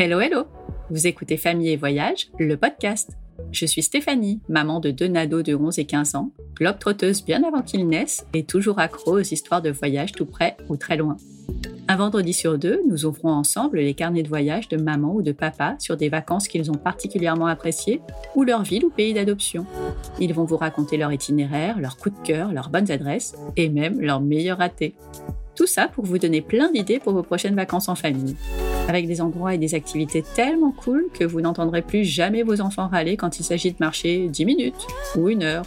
Hello, hello Vous écoutez Famille et Voyage, le podcast. Je suis Stéphanie, maman de deux nados de 11 et 15 ans, globe-trotteuse bien avant qu'ils naissent et toujours accro aux histoires de voyage tout près ou très loin. Un vendredi sur deux, nous ouvrons ensemble les carnets de voyage de maman ou de papa sur des vacances qu'ils ont particulièrement appréciées ou leur ville ou pays d'adoption. Ils vont vous raconter leur itinéraire, leurs coups de cœur, leurs bonnes adresses et même leurs meilleurs ratés. Tout ça pour vous donner plein d'idées pour vos prochaines vacances en famille. Avec des endroits et des activités tellement cool que vous n'entendrez plus jamais vos enfants râler quand il s'agit de marcher 10 minutes, ou une heure,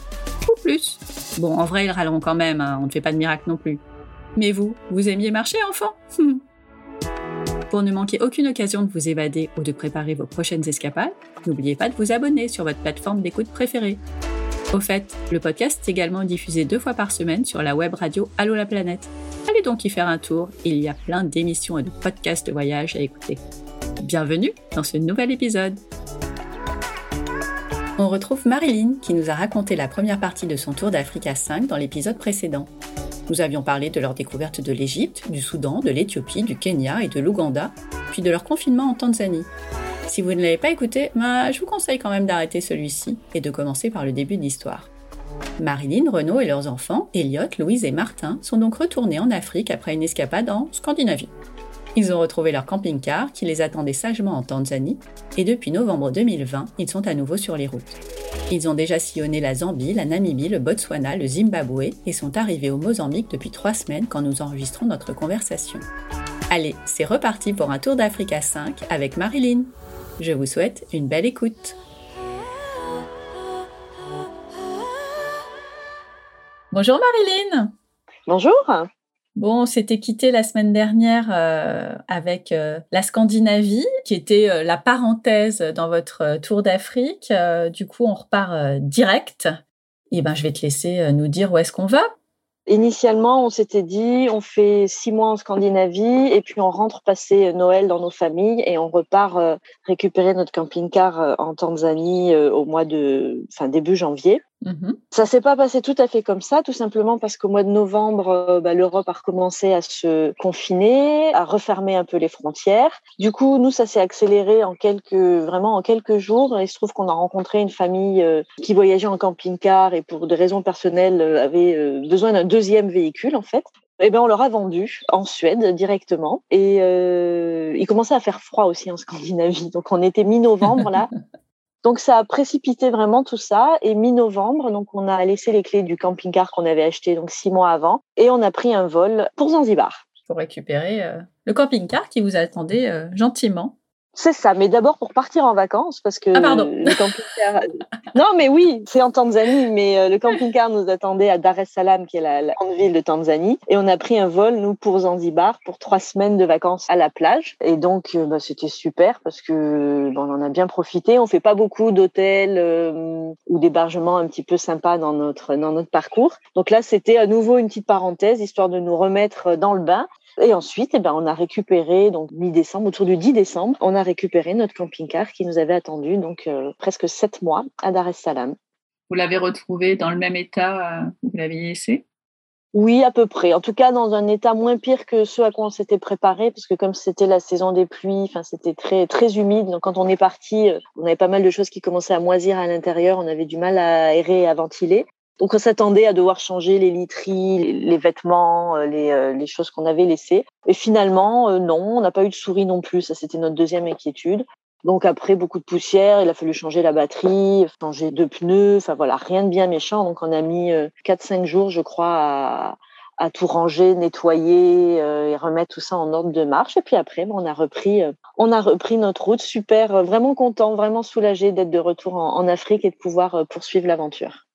ou plus. Bon, en vrai, ils râleront quand même, hein, on ne fait pas de miracle non plus. Mais vous, vous aimiez marcher, enfant? Pour ne manquer aucune occasion de vous évader ou de préparer vos prochaines escapades, n'oubliez pas de vous abonner sur votre plateforme d'écoute préférée. Au fait, le podcast est également diffusé deux fois par semaine sur la web radio Allo la planète. Allez donc y faire un tour, il y a plein d'émissions et de podcasts de voyage à écouter. Bienvenue dans ce nouvel épisode. On retrouve Marilyn qui nous a raconté la première partie de son tour d'Afrique à 5 dans l'épisode précédent. Nous avions parlé de leur découverte de l'Égypte, du Soudan, de l'Éthiopie, du Kenya et de l'Ouganda, puis de leur confinement en Tanzanie. Si vous ne l'avez pas écouté, bah, je vous conseille quand même d'arrêter celui-ci et de commencer par le début de l'histoire. Marilyn, Renaud et leurs enfants, Elliot, Louise et Martin, sont donc retournés en Afrique après une escapade en Scandinavie. Ils ont retrouvé leur camping-car qui les attendait sagement en Tanzanie et depuis novembre 2020, ils sont à nouveau sur les routes. Ils ont déjà sillonné la Zambie, la Namibie, le Botswana, le Zimbabwe et sont arrivés au Mozambique depuis trois semaines quand nous enregistrons notre conversation. Allez, c'est reparti pour un tour d'Afrique à 5 avec Marilyn. Je vous souhaite une belle écoute. Bonjour Marilyn. Bonjour. Bon, on s'était quitté la semaine dernière euh, avec euh, la Scandinavie, qui était euh, la parenthèse dans votre tour d'Afrique. du coup, on repart direct. Et eh ben, je vais te laisser nous dire où est-ce qu'on va. Initialement, on s'était dit, on fait six mois en Scandinavie et puis on rentre passer Noël dans nos familles et on repart récupérer notre camping-car en Tanzanie au mois de, enfin début janvier. Mmh ça s'est pas passé tout à fait comme ça, tout simplement parce qu'au mois de novembre, euh, bah, l'Europe a recommencé à se confiner, à refermer un peu les frontières. Du coup, nous, ça s'est accéléré en quelques, vraiment en quelques jours. Il se trouve qu'on a rencontré une famille euh, qui voyageait en camping-car et pour des raisons personnelles euh, avait besoin d'un deuxième véhicule, en fait. Eh bien, on leur a vendu en Suède directement. Et il commençait à faire froid aussi en Scandinavie. Donc, on était mi-novembre là. Donc ça a précipité vraiment tout ça. Et mi-novembre, donc on a laissé les clés du camping-car qu'on avait acheté donc six mois avant, et on a pris un vol pour Zanzibar. Pour récupérer euh, le camping-car qui vous attendait euh, gentiment. C'est ça, mais d'abord pour partir en vacances, parce que ah, pardon. le camping-car. non, mais oui, c'est en Tanzanie, mais euh, le camping-car nous attendait à Dar es Salaam, qui est la, grande ville de Tanzanie, et on a pris un vol nous pour Zanzibar pour trois semaines de vacances à la plage, et donc euh, bah, c'était super parce que on en a bien profité. On fait pas beaucoup d'hôtels euh, ou d'hébergements un petit peu sympas dans notre dans notre parcours. Donc là, c'était à nouveau une petite parenthèse histoire de nous remettre dans le bain et ensuite, eh ben, on a récupéré, donc mi-décembre, autour du 10 décembre, on a récupéré notre camping-car qui nous avait attendu donc euh, presque sept mois à Dar es Salaam. Vous l'avez retrouvé dans le même état euh, où vous l'aviez laissé? Oui, à peu près. En tout cas, dans un état moins pire que ce à quoi on s'était préparé, parce que comme c'était la saison des pluies, enfin c'était très très humide. Donc quand on est parti, euh, on avait pas mal de choses qui commençaient à moisir à l'intérieur. On avait du mal à aérer et à ventiler. Donc on s'attendait à devoir changer les literies, les vêtements, euh, euh, les, choses qu'on avait laissées. Et finalement, euh, non, on n'a pas eu de souris non plus. Ça, c'était notre deuxième inquiétude. Donc après, beaucoup de poussière, il a fallu changer la batterie, changer deux pneus, enfin voilà, rien de bien méchant. Donc on a mis 4-5 jours, je crois, à, tout ranger, nettoyer et remettre tout ça en ordre de marche. Et puis après, on a repris, on a repris notre route, super, vraiment content, vraiment soulagé d'être de retour en Afrique et de pouvoir poursuivre l'aventure.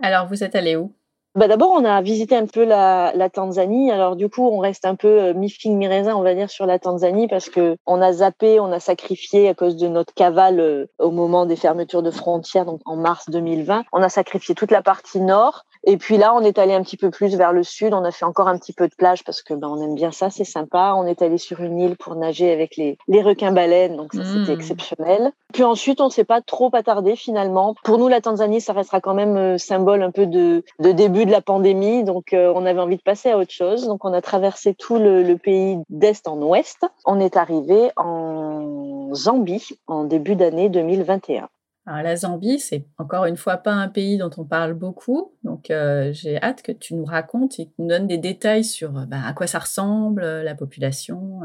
Alors, vous êtes allé où? Bah D'abord, on a visité un peu la, Tanzanie. Alors, du coup, on reste un peu euh, mi-figue, mi-raisin, on va dire, sur la Tanzanie parce que on a zappé, on a sacrifié à cause de notre cavale euh, au moment des fermetures de frontières, donc en mars 2020. On a sacrifié toute la partie nord Et puis là, on est allé un petit peu plus vers le sud. On a fait encore un petit peu de plage parce que ben, on aime bien ça, c'est sympa. On est allé sur une île pour nager avec les, les requins-baleines, donc ça c'était Mmh. exceptionnel. Puis ensuite, on s'est pas trop attardé finalement. Pour nous, la Tanzanie, ça restera quand même euh, symbole un peu de, de début de la pandémie, donc euh, on avait envie de passer à autre chose. Donc on a traversé tout le, le pays d'est en ouest. On est arrivé en Zambie en début d'année 2021. La Zambie, c'est encore une fois pas un pays dont on parle beaucoup, donc euh, j'ai hâte que tu nous racontes et que tu nous donnes des détails sur euh, ben, à quoi ça ressemble, euh, la population.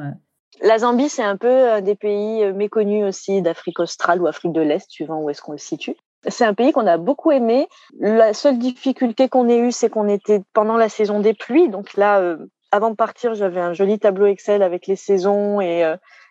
La Zambie, c'est un peu des pays méconnus aussi d'Afrique australe ou Afrique de l'Est, suivant où est-ce qu'on le situe. C'est un pays qu'on a beaucoup aimé. La seule difficulté qu'on ait eue, c'est qu'on était pendant la saison des pluies. Donc là, avant de partir, j'avais un joli tableau Excel avec les saisons et,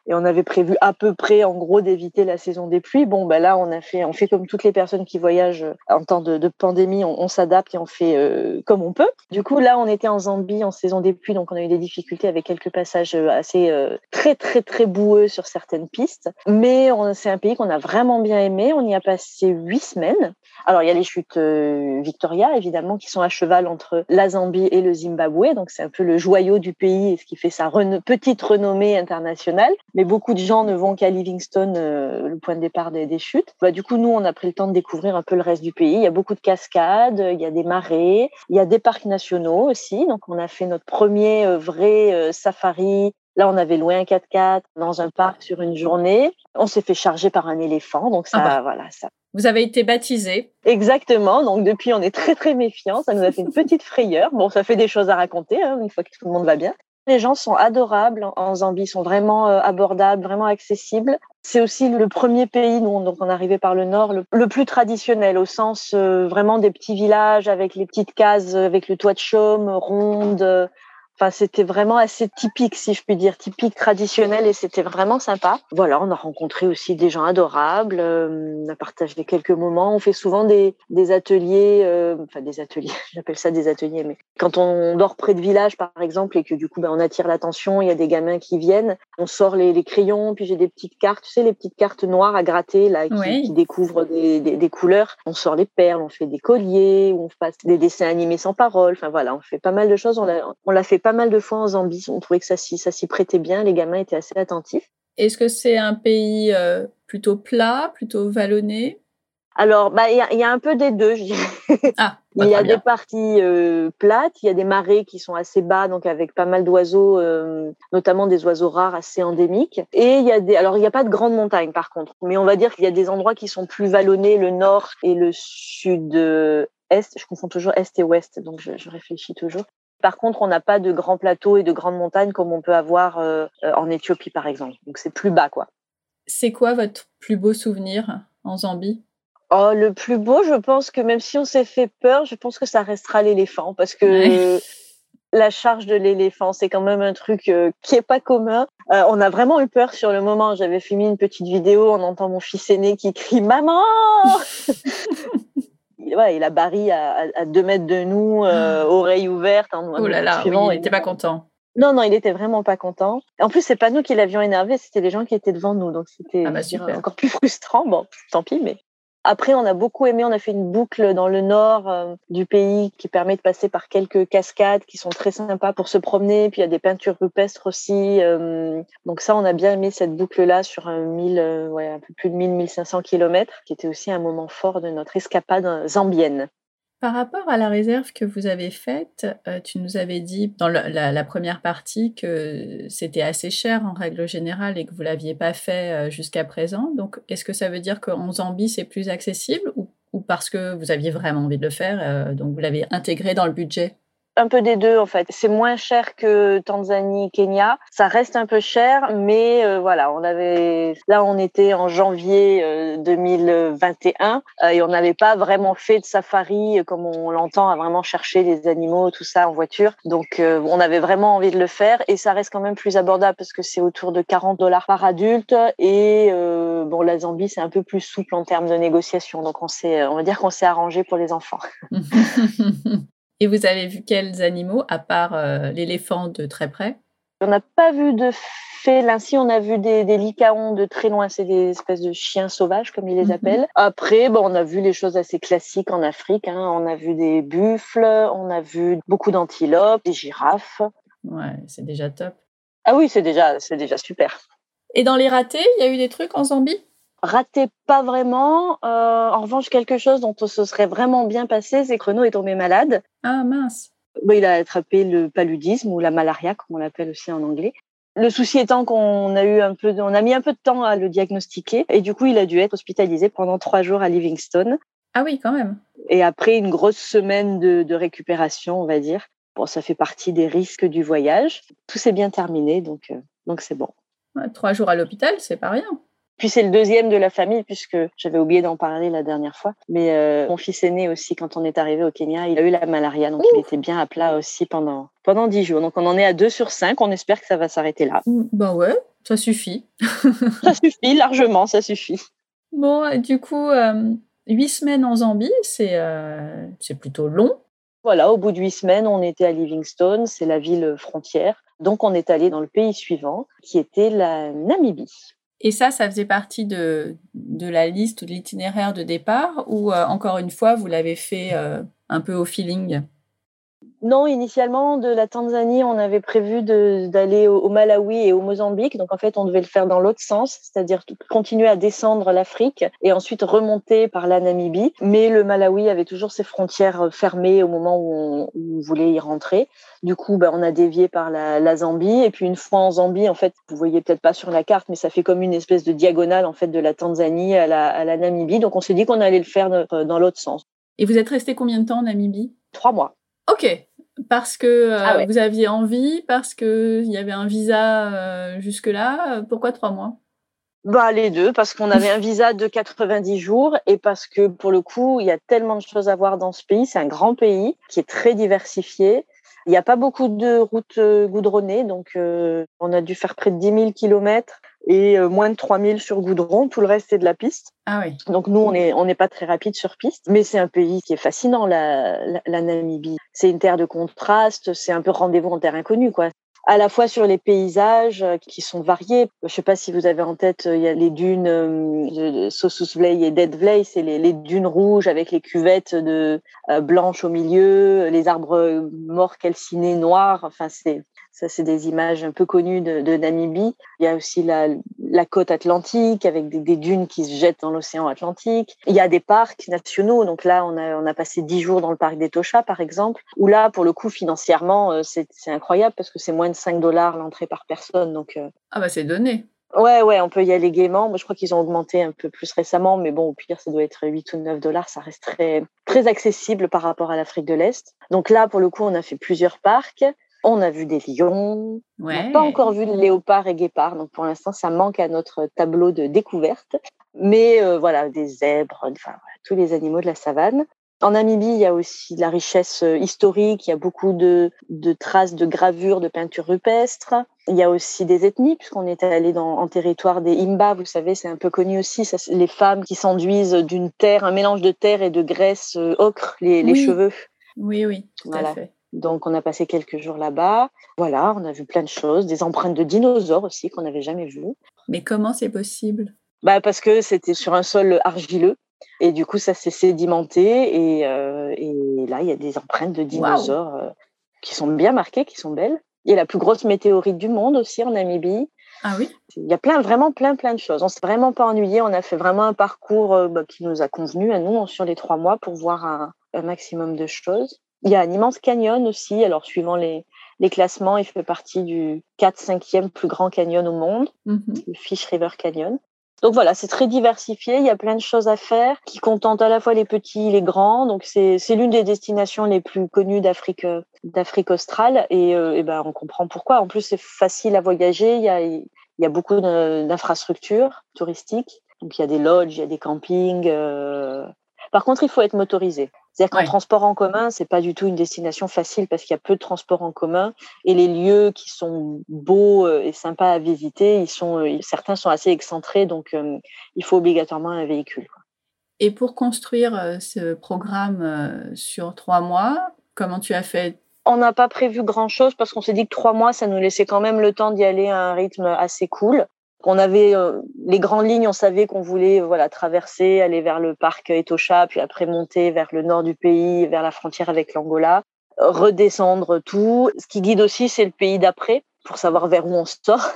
et on avait prévu à peu près, en gros, d'éviter la saison des pluies. Bon, bah là, on a fait, on fait comme toutes les personnes qui voyagent en temps de, pandémie, on, s'adapte et on fait euh, comme on peut. Du coup, là, on était en Zambie en saison des pluies, donc on a eu des difficultés avec quelques passages euh, assez euh, très, très, très boueux sur certaines pistes. Mais c'est un pays qu'on a vraiment bien aimé. On y a passé huit semaines. Alors, il y a les chutes euh, Victoria, évidemment, qui sont à cheval entre la Zambie et le Zimbabwe. Donc, c'est un peu le joyau du pays et ce qui fait sa petite renommée internationale. Mais beaucoup de gens ne vont qu'à Livingstone, euh, le point de départ des, des chutes. Bah, du coup, nous, on a pris le temps de découvrir un peu le reste du pays. Il y a beaucoup de cascades, il y a des marais, il y a des parcs nationaux aussi. Donc, on a fait notre premier euh, vrai euh, safari Là, on avait loué un 4x4 dans un parc sur une journée. On s'est fait charger par un éléphant. Donc, ça, Ah bah. voilà, ça. Vous avez été baptisé. Exactement. Donc, depuis, on est très, très méfiants. Ça nous a fait une petite frayeur. Bon, ça fait des choses à raconter, hein, une fois que tout le monde va bien. Les gens sont adorables en- Zambie, sont vraiment euh, abordables, vraiment accessibles. C'est aussi le premier pays, nous, donc on arrivé par le nord, le, plus traditionnel, au sens euh, vraiment des petits villages avec les petites cases, euh, avec le toit de chaume, ronde. Enfin, c'était vraiment assez typique, si je puis dire, typique traditionnel, et c'était vraiment sympa. Voilà, on a rencontré aussi des gens adorables, euh, on a partagé quelques moments. On fait souvent des, des ateliers, euh, enfin des ateliers, j'appelle ça des ateliers, mais quand on dort près de village, par exemple, et que du coup, ben, on attire l'attention, il y a des gamins qui viennent, on sort les, les crayons, puis j'ai des petites cartes, tu sais, les petites cartes noires à gratter, là, qui, Oui. qui découvrent des, des, des couleurs. On sort les perles, on fait des colliers, on passe des dessins animés sans parole. Enfin voilà, on fait pas mal de choses. On l'a, on l'a fait pas mal de fois en Zambie. On trouvait que ça s'y, ça s'y prêtait bien. Les gamins étaient assez attentifs. Est-ce que c'est un pays euh, plutôt plat, plutôt vallonné? Alors, bah, il y, a- il y a un peu des deux, je dirais. Ah, Il y a bien. des parties euh, plates, il y a des marais qui sont assez bas, donc avec pas mal d'oiseaux, euh, notamment des oiseaux rares assez endémiques. Et il y a des, alors il n'y a pas de grandes montagnes par contre, mais on va dire qu'il y a des endroits qui sont plus vallonnés, le nord et le sud-est. Je confonds toujours est et ouest, donc je, je réfléchis toujours. Par contre, on n'a pas de grands plateaux et de grandes montagnes comme on peut avoir euh, euh, en Éthiopie par exemple. Donc c'est plus bas quoi. C'est quoi votre plus beau souvenir en Zambie? Oh, le plus beau, je pense que même si on s'est fait peur, je pense que ça restera l'éléphant parce que Ouais. la charge de l'éléphant, c'est quand même un truc euh, qui est pas commun. Euh, on a vraiment eu peur sur le moment. J'avais filmé une petite vidéo, on entend mon fils aîné qui crie maman. Il- ouais, il a Barry à, deux mètres de nous, euh, oreilles ouvertes. en- Oh là là, oui, il n'était pas content. non, non, il était vraiment pas content. En plus, c'est pas nous qui l'avions énervé, c'était les gens qui étaient devant nous, donc c'était Ah bah, encore plus frustrant. Bon, tant pis, mais après, on a beaucoup aimé. On a fait une boucle dans le nord euh, du pays qui permet de passer par quelques cascades qui sont très sympas pour se promener. Puis il y a des peintures rupestres aussi. euh, donc ça, on a bien aimé cette boucle-là sur un 1000, euh, ouais, un peu plus de 1000-1500 kilomètres, qui était aussi un moment fort de notre escapade zambienne. Par rapport à la réserve que vous avez faite, euh, tu nous avais dit dans la, la première partie que c'était assez cher en règle générale et que vous l'aviez pas fait euh, jusqu'à présent. Donc, est-ce que ça veut dire qu'en Zambie c'est plus accessible ou, ou parce que vous aviez vraiment envie de le faire, euh, donc vous l'avez intégré dans le budget? Un peu des deux en fait. C'est moins cher que Tanzanie, Kenya. Ça reste un peu cher, mais euh, voilà, on avait là on était en janvier euh, 2021 euh, et on n'avait pas vraiment fait de safari euh, comme on l'entend à vraiment chercher les animaux tout ça en voiture. Donc euh, on avait vraiment envie de le faire et ça reste quand même plus abordable parce que c'est autour de 40 dollars par adulte et euh, bon la Zambie c'est un peu plus souple en termes de négociation. Donc on s'est on va dire qu'on s'est arrangé pour les enfants. Et vous avez vu quels animaux, à part euh, l'éléphant de très près? On n'a pas vu de félins. on a vu des, des licaons de très loin. C'est des espèces de chiens sauvages, comme ils les mhm. appellent. Après, bon, on a vu les choses assez classiques en Afrique. Hein. On a vu des buffles, on a vu beaucoup d'antilopes, des girafes. Ouais, c'est déjà top. Ah oui, c'est déjà, c'est déjà super. Et dans les ratés, il y a eu des trucs en Zambie? Raté, pas vraiment. Euh, en revanche, quelque chose dont on se serait vraiment bien passé, c'est que Renaud est tombé malade. Ah mince. il a attrapé le paludisme ou la malaria, comme on l'appelle aussi en anglais. Le souci étant qu'on a eu un peu, on a mis un peu de temps à le diagnostiquer et du coup, il a dû être hospitalisé pendant trois jours à Livingstone. Ah oui, quand même. Et après une grosse semaine de, récupération, on va dire. Bon, ça fait partie des risques du voyage. Tout s'est bien terminé, donc euh, donc c'est bon. trois jours à l'hôpital, c'est pas rien. Puis c'est le deuxième de la famille, puisque j'avais oublié d'en parler la dernière fois. Mais euh, mon fils aîné aussi, quand on est arrivé au Kenya, il a eu la malaria, donc il était bien à plat aussi pendant pendant dix jours. Donc on en est à deux sur cinq. On espère que ça va s'arrêter là. Ben ouais, ça suffit. ça suffit largement, ça suffit. Bon, du coup, euh, huit semaines en Zambie, c'est euh, c'est plutôt long. Voilà, au bout de huit semaines, on était à Livingstone, c'est la ville frontière. Donc on est allé dans le pays suivant, qui était la Namibie. Et ça, ça faisait partie de, la liste ou de l'itinéraire de départ ou euh, encore une fois, vous l'avez fait euh, un peu au feeling? Non, initialement, de la Tanzanie, on avait prévu d'aller au, Malawi et au Mozambique. Donc, en fait, on devait le faire dans l'autre sens, c'est-à-dire continuer à descendre l'Afrique et ensuite remonter par la Namibie. Mais le Malawi avait toujours ses frontières fermées au moment où on, voulait y rentrer. Du coup, ben, on a dévié par la, Zambie. Et puis, une fois en Zambie, en fait, vous voyez peut-être pas sur la carte, mais ça fait comme une espèce de diagonale, en fait, de la Tanzanie à la, à la Namibie. Donc, on s'est dit qu'on allait le faire dans l'autre sens. Et vous êtes resté combien de temps en Namibie? Trois mois. Ok, parce que euh, ah vous aviez envie, parce qu'il y avait un visa euh, jusque-là. Pourquoi trois mois? Bah, les deux, parce qu'on avait un visa de 90 jours et parce que pour le coup, il y a tellement de choses à voir dans ce pays. C'est un grand pays qui est très diversifié. Il n'y a pas beaucoup de routes euh, goudronnées, donc on a dû faire près de 10 000 kilomètres et euh, moins de 3000 sur goudron. Tout le reste, c'est de la piste. Ah oui. Donc nous, on n'est on n'est pas très rapide sur piste, mais c'est un pays qui est fascinant, la, la, Namibie. C'est une terre de contraste, c'est un peu rendez-vous en terre inconnue, quoi à la fois sur les paysages euh, qui sont variés. Je ne sais pas si vous avez en tête, euh, il y a les dunes de Sosusvlei et Deadvlei, c'est les, les, dunes rouges avec les cuvettes de blanches au milieu, les arbres morts calcinés noirs. Enfin, c'est ça, c'est des images un peu connues de, de, Namibie. Il y a aussi la, la côte atlantique avec des, des, dunes qui se jettent dans l'océan Atlantique. Il y a des parcs nationaux. Donc là, on a, on a passé dix jours dans le parc d'Etosha, par exemple, où là, pour le coup, financièrement, euh, c'est incroyable parce que c'est moins de 5 dollars l'entrée par personne. Donc, euh, ah bah c'est donné. Ouais, ouais, on peut y aller gaiement. Moi, je crois qu'ils ont augmenté un peu plus récemment, mais bon, au pire, ça doit être 8 ou 9 dollars. Ça reste très, très accessible par rapport à l'Afrique de l'Est. Donc là, pour le coup, on a fait plusieurs parcs. On a vu des lions. On n'a pas encore vu de léopards et guépards. Donc pour l'instant, ça manque à notre tableau de découverte. Mais euh, voilà, des zèbres, enfin tous les animaux de la savane. En Namibie, il y a aussi de la richesse euh, historique. Il y a beaucoup de, traces de gravures, de peintures rupestres. Il y a aussi des ethnies, puisqu'on est allé dans, en territoire des Imba. Vous savez, c'est un peu connu aussi. Ça, les femmes qui s'enduisent d'une terre, un mélange de terre et de graisse euh, ocre, les, cheveux. Oui, oui, tout à fait. Donc, on a passé quelques jours là-bas. Voilà, on a vu plein de choses, des empreintes de dinosaures aussi qu'on n'avait jamais vues. Mais comment c'est possible? Bah Parce que c'était sur un sol argileux. Et du coup, ça s'est sédimenté. Et, euh, et, là, il y a des empreintes de dinosaures euh, qui sont bien marquées, qui sont belles. Il y a la plus grosse météorite du monde aussi en Namibie. Ah oui? Il y a plein, vraiment plein, plein de choses. On s'est vraiment pas ennuyé. On a fait vraiment un parcours euh, bah, qui nous a convenu à nous sur les trois mois pour voir un, un maximum de choses. Il y a un immense canyon aussi. Alors, suivant les, les classements, il fait partie du 4-5e plus grand canyon au monde, mm-hmm. le Fish River Canyon. Donc voilà, c'est très diversifié. Il y a plein de choses à faire qui contentent à la fois les petits et les grands. Donc c'est l'une des destinations les plus connues d'Afrique d'Afrique australe et, euh, et, ben on comprend pourquoi. En plus c'est facile à voyager. Il y a il y a beaucoup d'infrastructures touristiques. Donc il y a des lodges, il y a des campings. Euh... Par contre, il faut être motorisé. C'est-à-dire qu'en transport en commun, c'est pas du tout une destination facile parce qu'il y a peu de transport en commun et les lieux qui sont beaux euh, et sympas à visiter, ils sont euh, certains sont assez excentrés, donc euh, il faut obligatoirement un véhicule. Et pour construire ce programme sur trois mois, comment tu as fait? On n'a pas prévu grand-chose parce qu'on s'est dit que trois mois, ça nous laissait quand même le temps d'y aller à un rythme assez cool. On avait euh, les grandes lignes, on savait qu'on voulait voilà traverser, aller vers le parc Etosha, puis après monter vers le nord du pays, vers la frontière avec l'Angola, redescendre tout. Ce qui guide aussi, c'est le pays d'après pour savoir vers où on sort.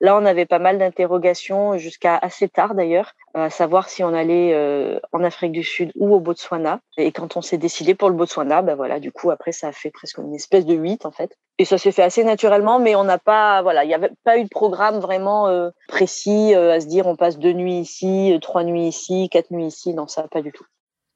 Là, on avait pas mal d'interrogations jusqu'à assez tard d'ailleurs, à savoir si on allait euh, en Afrique du Sud ou au Botswana. Et quand on s'est décidé pour le Botswana, ben voilà, du coup après ça a fait presque une espèce de huit en fait. Et ça s'est fait assez naturellement, mais on n'a pas, voilà, il n'y avait pas eu de programme vraiment euh, précis euh, à se dire on passe deux nuits ici, trois nuits ici, quatre nuits ici. Non, ça pas du tout.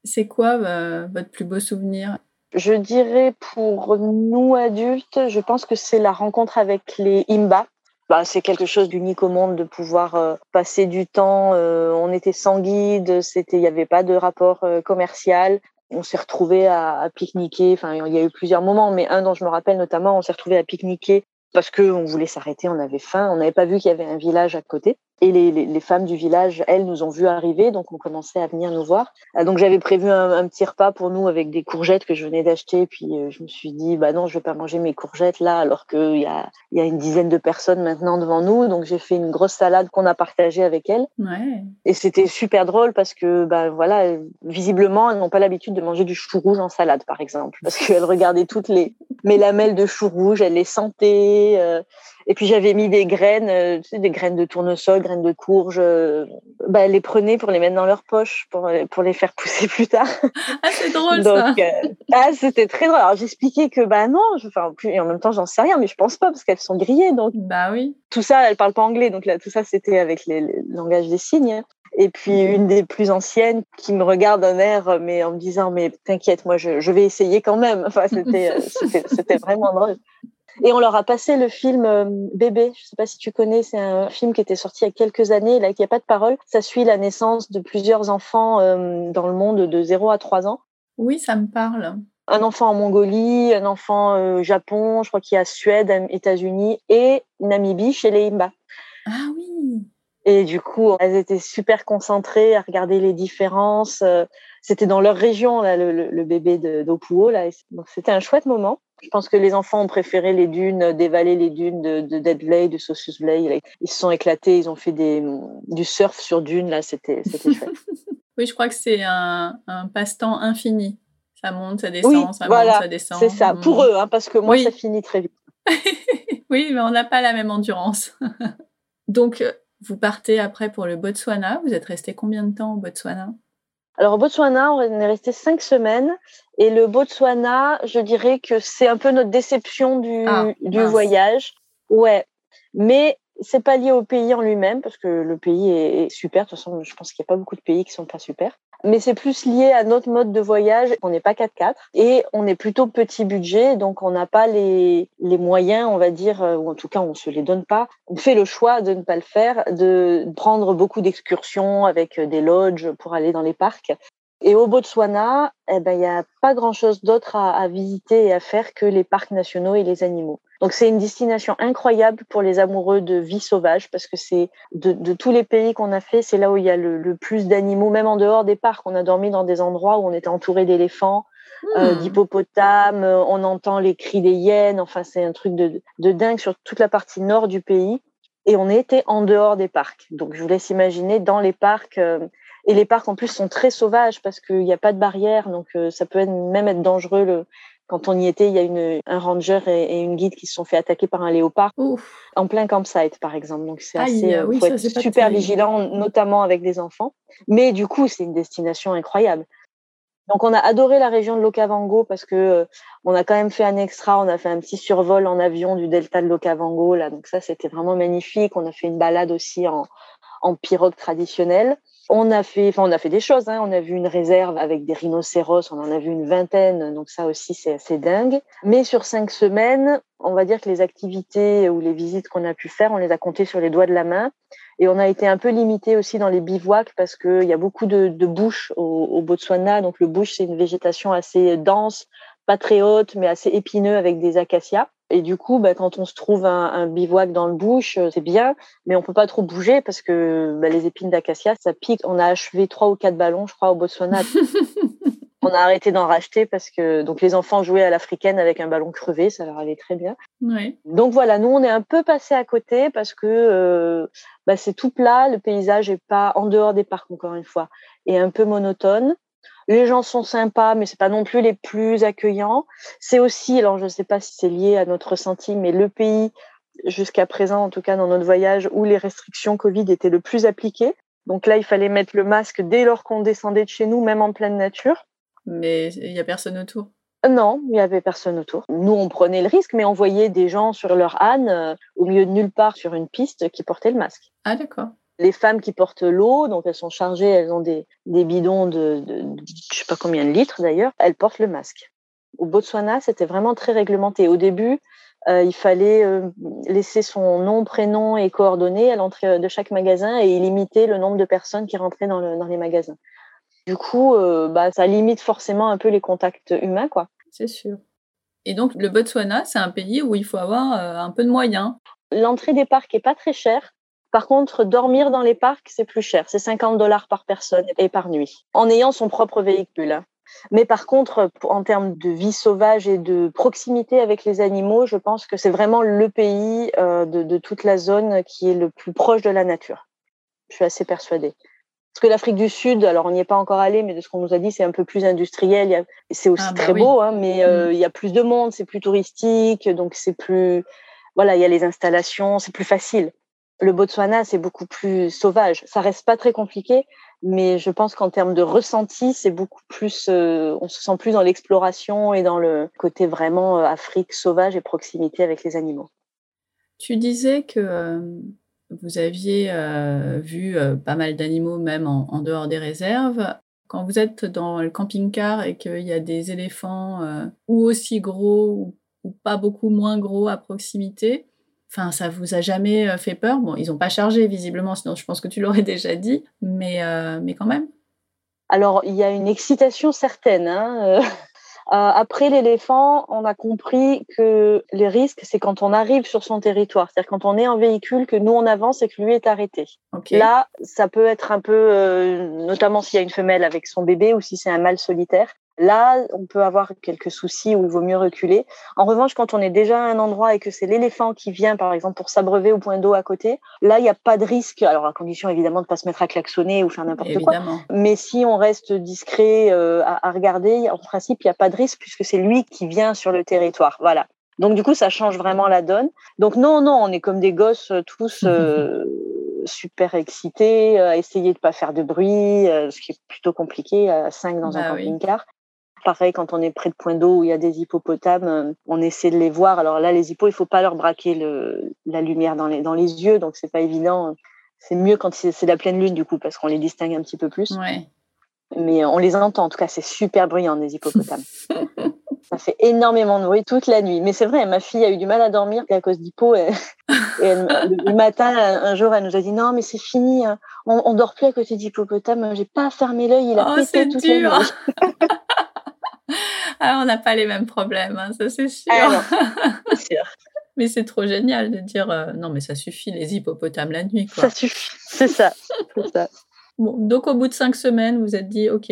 C'est quoi votre plus beau souvenir? Je dirais pour nous adultes, je pense que c'est la rencontre avec les Imba, bah, c'est quelque chose d'unique au monde de pouvoir euh, passer du temps. Euh, on était sans guide, c'était, il n'y avait pas de rapport euh, commercial. On s'est retrouvé à, à pique-niquer. Enfin, il y a eu plusieurs moments, mais un dont je me rappelle notamment, on s'est retrouvé à pique-niquer parce qu'on voulait s'arrêter, on avait faim, on n'avait pas vu qu'il y avait un village à côté. Et les, les, les, femmes du village, elles, nous ont vu arriver, donc on commençait à venir nous voir. Ah, donc j'avais prévu un, un, petit repas pour nous avec des courgettes que je venais d'acheter. Puis euh, je me suis dit, bah non, je vais pas manger mes courgettes là, alors qu'il y a, y a une dizaine de personnes maintenant devant nous. Donc j'ai fait une grosse salade qu'on a partagée avec elles. Ouais. Et c'était super drôle parce que, bah voilà, visiblement, elles n'ont pas l'habitude de manger du chou rouge en salade, par exemple, parce qu'elles regardaient toutes les mes lamelles de chou rouge, elles les sentaient. Euh, et puis j'avais mis des graines, euh, tu sais, des graines de tournesol, graines de courge. Euh, bah, elles les prenaient pour les mettre dans leur poche, pour, euh, pour les faire pousser plus tard. Ah, c'est drôle Donc, ça. ah, c'était très drôle. Alors j'expliquais que bah non, je, enfin, plus, et en même temps j'en sais rien, mais je pense pas parce qu'elles sont grillées. Donc bah oui. Tout ça, elles parlent pas anglais, donc là tout ça c'était avec les, les langages des signes. Et puis une des plus anciennes qui me regarde d'un air, mais en me disant mais t'inquiète, moi je, je vais essayer quand même. Enfin c'était c'était vraiment drôle. Et on leur a passé le film euh, Bébé. Je sais pas si tu connais, c'est un film qui était sorti il y a quelques années, là, qui a pas de parole. Ça suit la naissance de plusieurs enfants euh, dans le monde de 0 à 3 ans. Oui, ça me parle. Un enfant en Mongolie, un enfant au euh, Japon, je crois qu'il y a Suède, États-Unis et Namibie chez les Imba. Ah oui. Et du coup, elles étaient super concentrées à regarder les différences. C'était dans leur région, là, le, le bébé d'Opuo. Là. Donc, c'était un chouette moment. Je pense que les enfants ont préféré les dunes, dévaler les dunes de, de Dead de Saucius Blay. Ils se sont éclatés, ils ont fait des, du surf sur dunes. Là, c'était chouette. oui, je crois que c'est un, un passe-temps infini. Ça monte, ça descend, oui, ça voilà, monte, ça descend. C'est ça, pour eux, hein, parce que moi, Oui. ça finit très vite. oui, mais on n'a pas la même endurance. Donc, euh, vous partez après pour le Botswana. Vous êtes resté combien de temps au Botswana? Alors, au Botswana, on est resté cinq semaines. Et le Botswana, je dirais que c'est un peu notre déception du, Ah, du mince. voyage. Ouais. Mais c'est pas lié au pays en lui-même, parce que le pays est, est super. De toute façon, je pense qu'il n'y a pas beaucoup de pays qui sont pas super. Mais c'est plus lié à notre mode de voyage. On n'est pas 4x4 et on est plutôt petit budget, donc on n'a pas les, les moyens, on va dire, euh, ou en tout cas on se les donne pas. On fait le choix de ne pas le faire, de prendre beaucoup d'excursions avec euh, des lodges pour aller dans les parcs. Et au Botswana, eh ben, il n'y a pas grand-chose d'autre à, à visiter et à faire que les parcs nationaux et les animaux. Donc c'est une destination incroyable pour les amoureux de vie sauvage parce que c'est de, de tous les pays qu'on a fait, c'est là où il y a le, le plus d'animaux, même en dehors des parcs. On a dormi dans des endroits où on était entouré d'éléphants, euh, Hmm. d'hippopotames, euh, on entend les cris des hyènes. Enfin, c'est un truc de, de dingue sur toute la partie nord du pays. Et on était en dehors des parcs. Donc je vous laisse imaginer dans les parcs. euh, et les parcs en plus sont très sauvages parce qu'il n'y a pas de barrière, donc euh, ça peut être, même être dangereux. Le... Quand on y était, il y a une, un ranger et, et une guide qui se sont fait attaquer par un léopard Ouf. en plein campsite, par exemple. Donc c'est assez, euh, oui, faut ça, être super vigilant, notamment avec des enfants. Mais du coup, c'est une destination incroyable. Donc on a adoré la région de l'Okavango parce que euh, on a quand même fait un extra, on a fait un petit survol en avion du delta de l'Okavango là, donc ça c'était vraiment magnifique. On a fait une balade aussi en, en pirogue traditionnelle. On a fait, enfin on a fait des choses. Hein. On a vu une réserve avec des rhinocéros, on en a vu une vingtaine, donc ça aussi c'est assez dingue. Mais sur cinq semaines, on va dire que les activités ou les visites qu'on a pu faire, on les a comptées sur les doigts de la main. Et on a été un peu limité aussi dans les bivouacs parce qu'il y a beaucoup de, de au Botswana. Donc le bush, c'est une végétation assez dense, pas très haute, mais assez épineux avec des acacias. Et du coup, bah, quand on se trouve un, un bivouac dans le bush, euh, c'est bien, mais on peut pas trop bouger parce que bah, les épines d'acacia, ça pique. On a achevé trois ou quatre ballons, je crois, au Botswana. On a arrêté d'en racheter parce que donc les enfants jouaient à l'africaine avec un ballon crevé, ça leur allait très bien. Donc voilà, nous on est un peu passé à côté parce que euh, bah, c'est tout plat, le paysage est pas en dehors des parcs encore une fois, et un peu monotone. Les gens sont sympas, mais c'est pas non plus les plus accueillants. C'est aussi, alors je ne sais pas si c'est lié à notre ressenti, mais le pays jusqu'à présent, en tout cas dans notre voyage, où les restrictions Covid étaient le plus appliquées. Donc là, il fallait mettre le masque dès lors qu'on descendait de chez nous, même en pleine nature. Mais il n'y a personne autour Non, il n'y avait personne autour. Nous, on prenait le risque, mais on voyait des gens sur leur âne, euh, au milieu de nulle part sur une piste, qui portaient le masque. Ah, d'accord. Les femmes qui portent l'eau, donc elles sont chargées, elles ont des, bidons de, de, de, je sais pas combien de litres d'ailleurs, elles portent le masque. Au Botswana, c'était vraiment très réglementé. Au début, euh, il fallait euh, laisser son nom, prénom et coordonnées à l'entrée de chaque magasin et limiter le nombre de personnes qui rentraient dans, le, dans les magasins. Du coup, euh, bah, ça limite forcément un peu les contacts humains, quoi. C'est sûr. Et donc, le Botswana, c'est un pays où il faut avoir un peu de moyens. L'entrée des parcs est pas très chère. Par contre, dormir dans les parcs, c'est plus cher. C'est 50 dollars par personne et par nuit, en ayant son propre véhicule. Mais par contre, en termes de vie sauvage et de proximité avec les animaux, je pense que c'est vraiment le pays euh, de, toute la zone qui est le plus proche de la nature. Je suis assez persuadée. Parce que l'Afrique du Sud, alors on n'y est pas encore allé, mais de ce qu'on nous a dit, c'est un peu plus industriel. C'est aussi ah, bah très beau, hein, mais euh, mm. il y a plus de monde, c'est plus touristique, donc c'est plus, voilà, il y a les installations, c'est plus facile. Le Botswana, c'est beaucoup plus sauvage. Ça reste pas très compliqué, mais je pense qu'en termes de ressenti, c'est beaucoup plus, euh, on se sent plus dans l'exploration et dans le côté vraiment euh, Afrique sauvage et proximité avec les animaux. Tu disais que euh, vous aviez vu pas mal d'animaux même en, dehors des réserves. Quand vous êtes dans le camping-car et qu'il y a des éléphants ou aussi gros ou pas beaucoup moins gros à proximité, Enfin, ça vous a jamais euh, fait peur? Bon, ils n'ont pas chargé visiblement, sinon je pense que tu l'aurais déjà dit, mais, euh, mais quand même. Alors, il y a une excitation certaine. Hein, euh. après l'éléphant, on a compris que les risques, c'est quand on arrive sur son territoire, c'est-à-dire quand on est en véhicule, que nous on avance et que lui est arrêté. Là, ça peut être un peu, notamment s'il y a une femelle avec son bébé ou si c'est un mâle solitaire, Là, on peut avoir quelques soucis où il vaut mieux reculer. En revanche, quand on est déjà à un endroit et que c'est l'éléphant qui vient, par exemple, pour s'abreuver au point d'eau à côté, là, il n'y a pas de risque. Alors, à condition évidemment de ne pas se mettre à klaxonner ou faire n'importe quoi. Mais si on reste discret euh, à, regarder, en principe, il n'y a pas de risque puisque c'est lui qui vient sur le territoire. Voilà. Donc, du coup, ça change vraiment la donne. Donc, non, non, on est comme des gosses euh, tous. Euh, super excités, à essayer de pas faire de bruit, ce qui est plutôt compliqué à 5 dans un bah camping-car. Pareil, quand on est près de points d'eau où il y a des hippopotames, euh, on essaie de les voir. Alors là, les hippos, il faut pas leur braquer le, la lumière dans les, dans les yeux, donc c'est pas évident. C'est mieux quand c'est la pleine lune, du coup, parce qu'on les distingue un petit peu plus. Mais on les entend, en tout cas, c'est super bruyant, des hippopotames. ça fait énormément de bruit toute la nuit. Mais c'est vrai, ma fille a eu du mal à dormir à cause d'hippo. Et, le matin, un jour, elle nous a dit non, mais c'est fini, hein. on, on dort plus à côté d'hippopotame. J'ai pas fermé l'œil, il a oh, pété toute la nuit. ah, on n'a pas les mêmes problèmes, hein, ça c'est sûr. Ah sûr. mais c'est trop génial de dire euh, non, mais ça suffit les hippopotames la nuit. Ça suffit, c'est ça. ça. Bon, donc au bout de cinq semaines, vous êtes dit ok.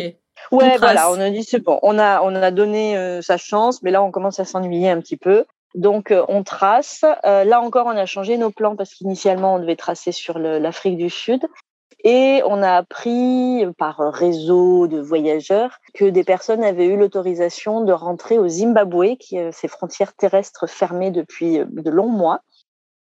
Ouais, voilà, on a dit c'est bon, on a on a donné euh, sa chance, mais là on commence à s'ennuyer un petit peu. Donc euh, on trace. là encore, on a changé nos plans parce qu'initialement on devait tracer sur l'Afrique du Sud. Et on a appris par réseau de voyageurs que des personnes avaient eu l'autorisation de rentrer au Zimbabwe, qui a ses frontières terrestres fermées depuis euh, de longs mois.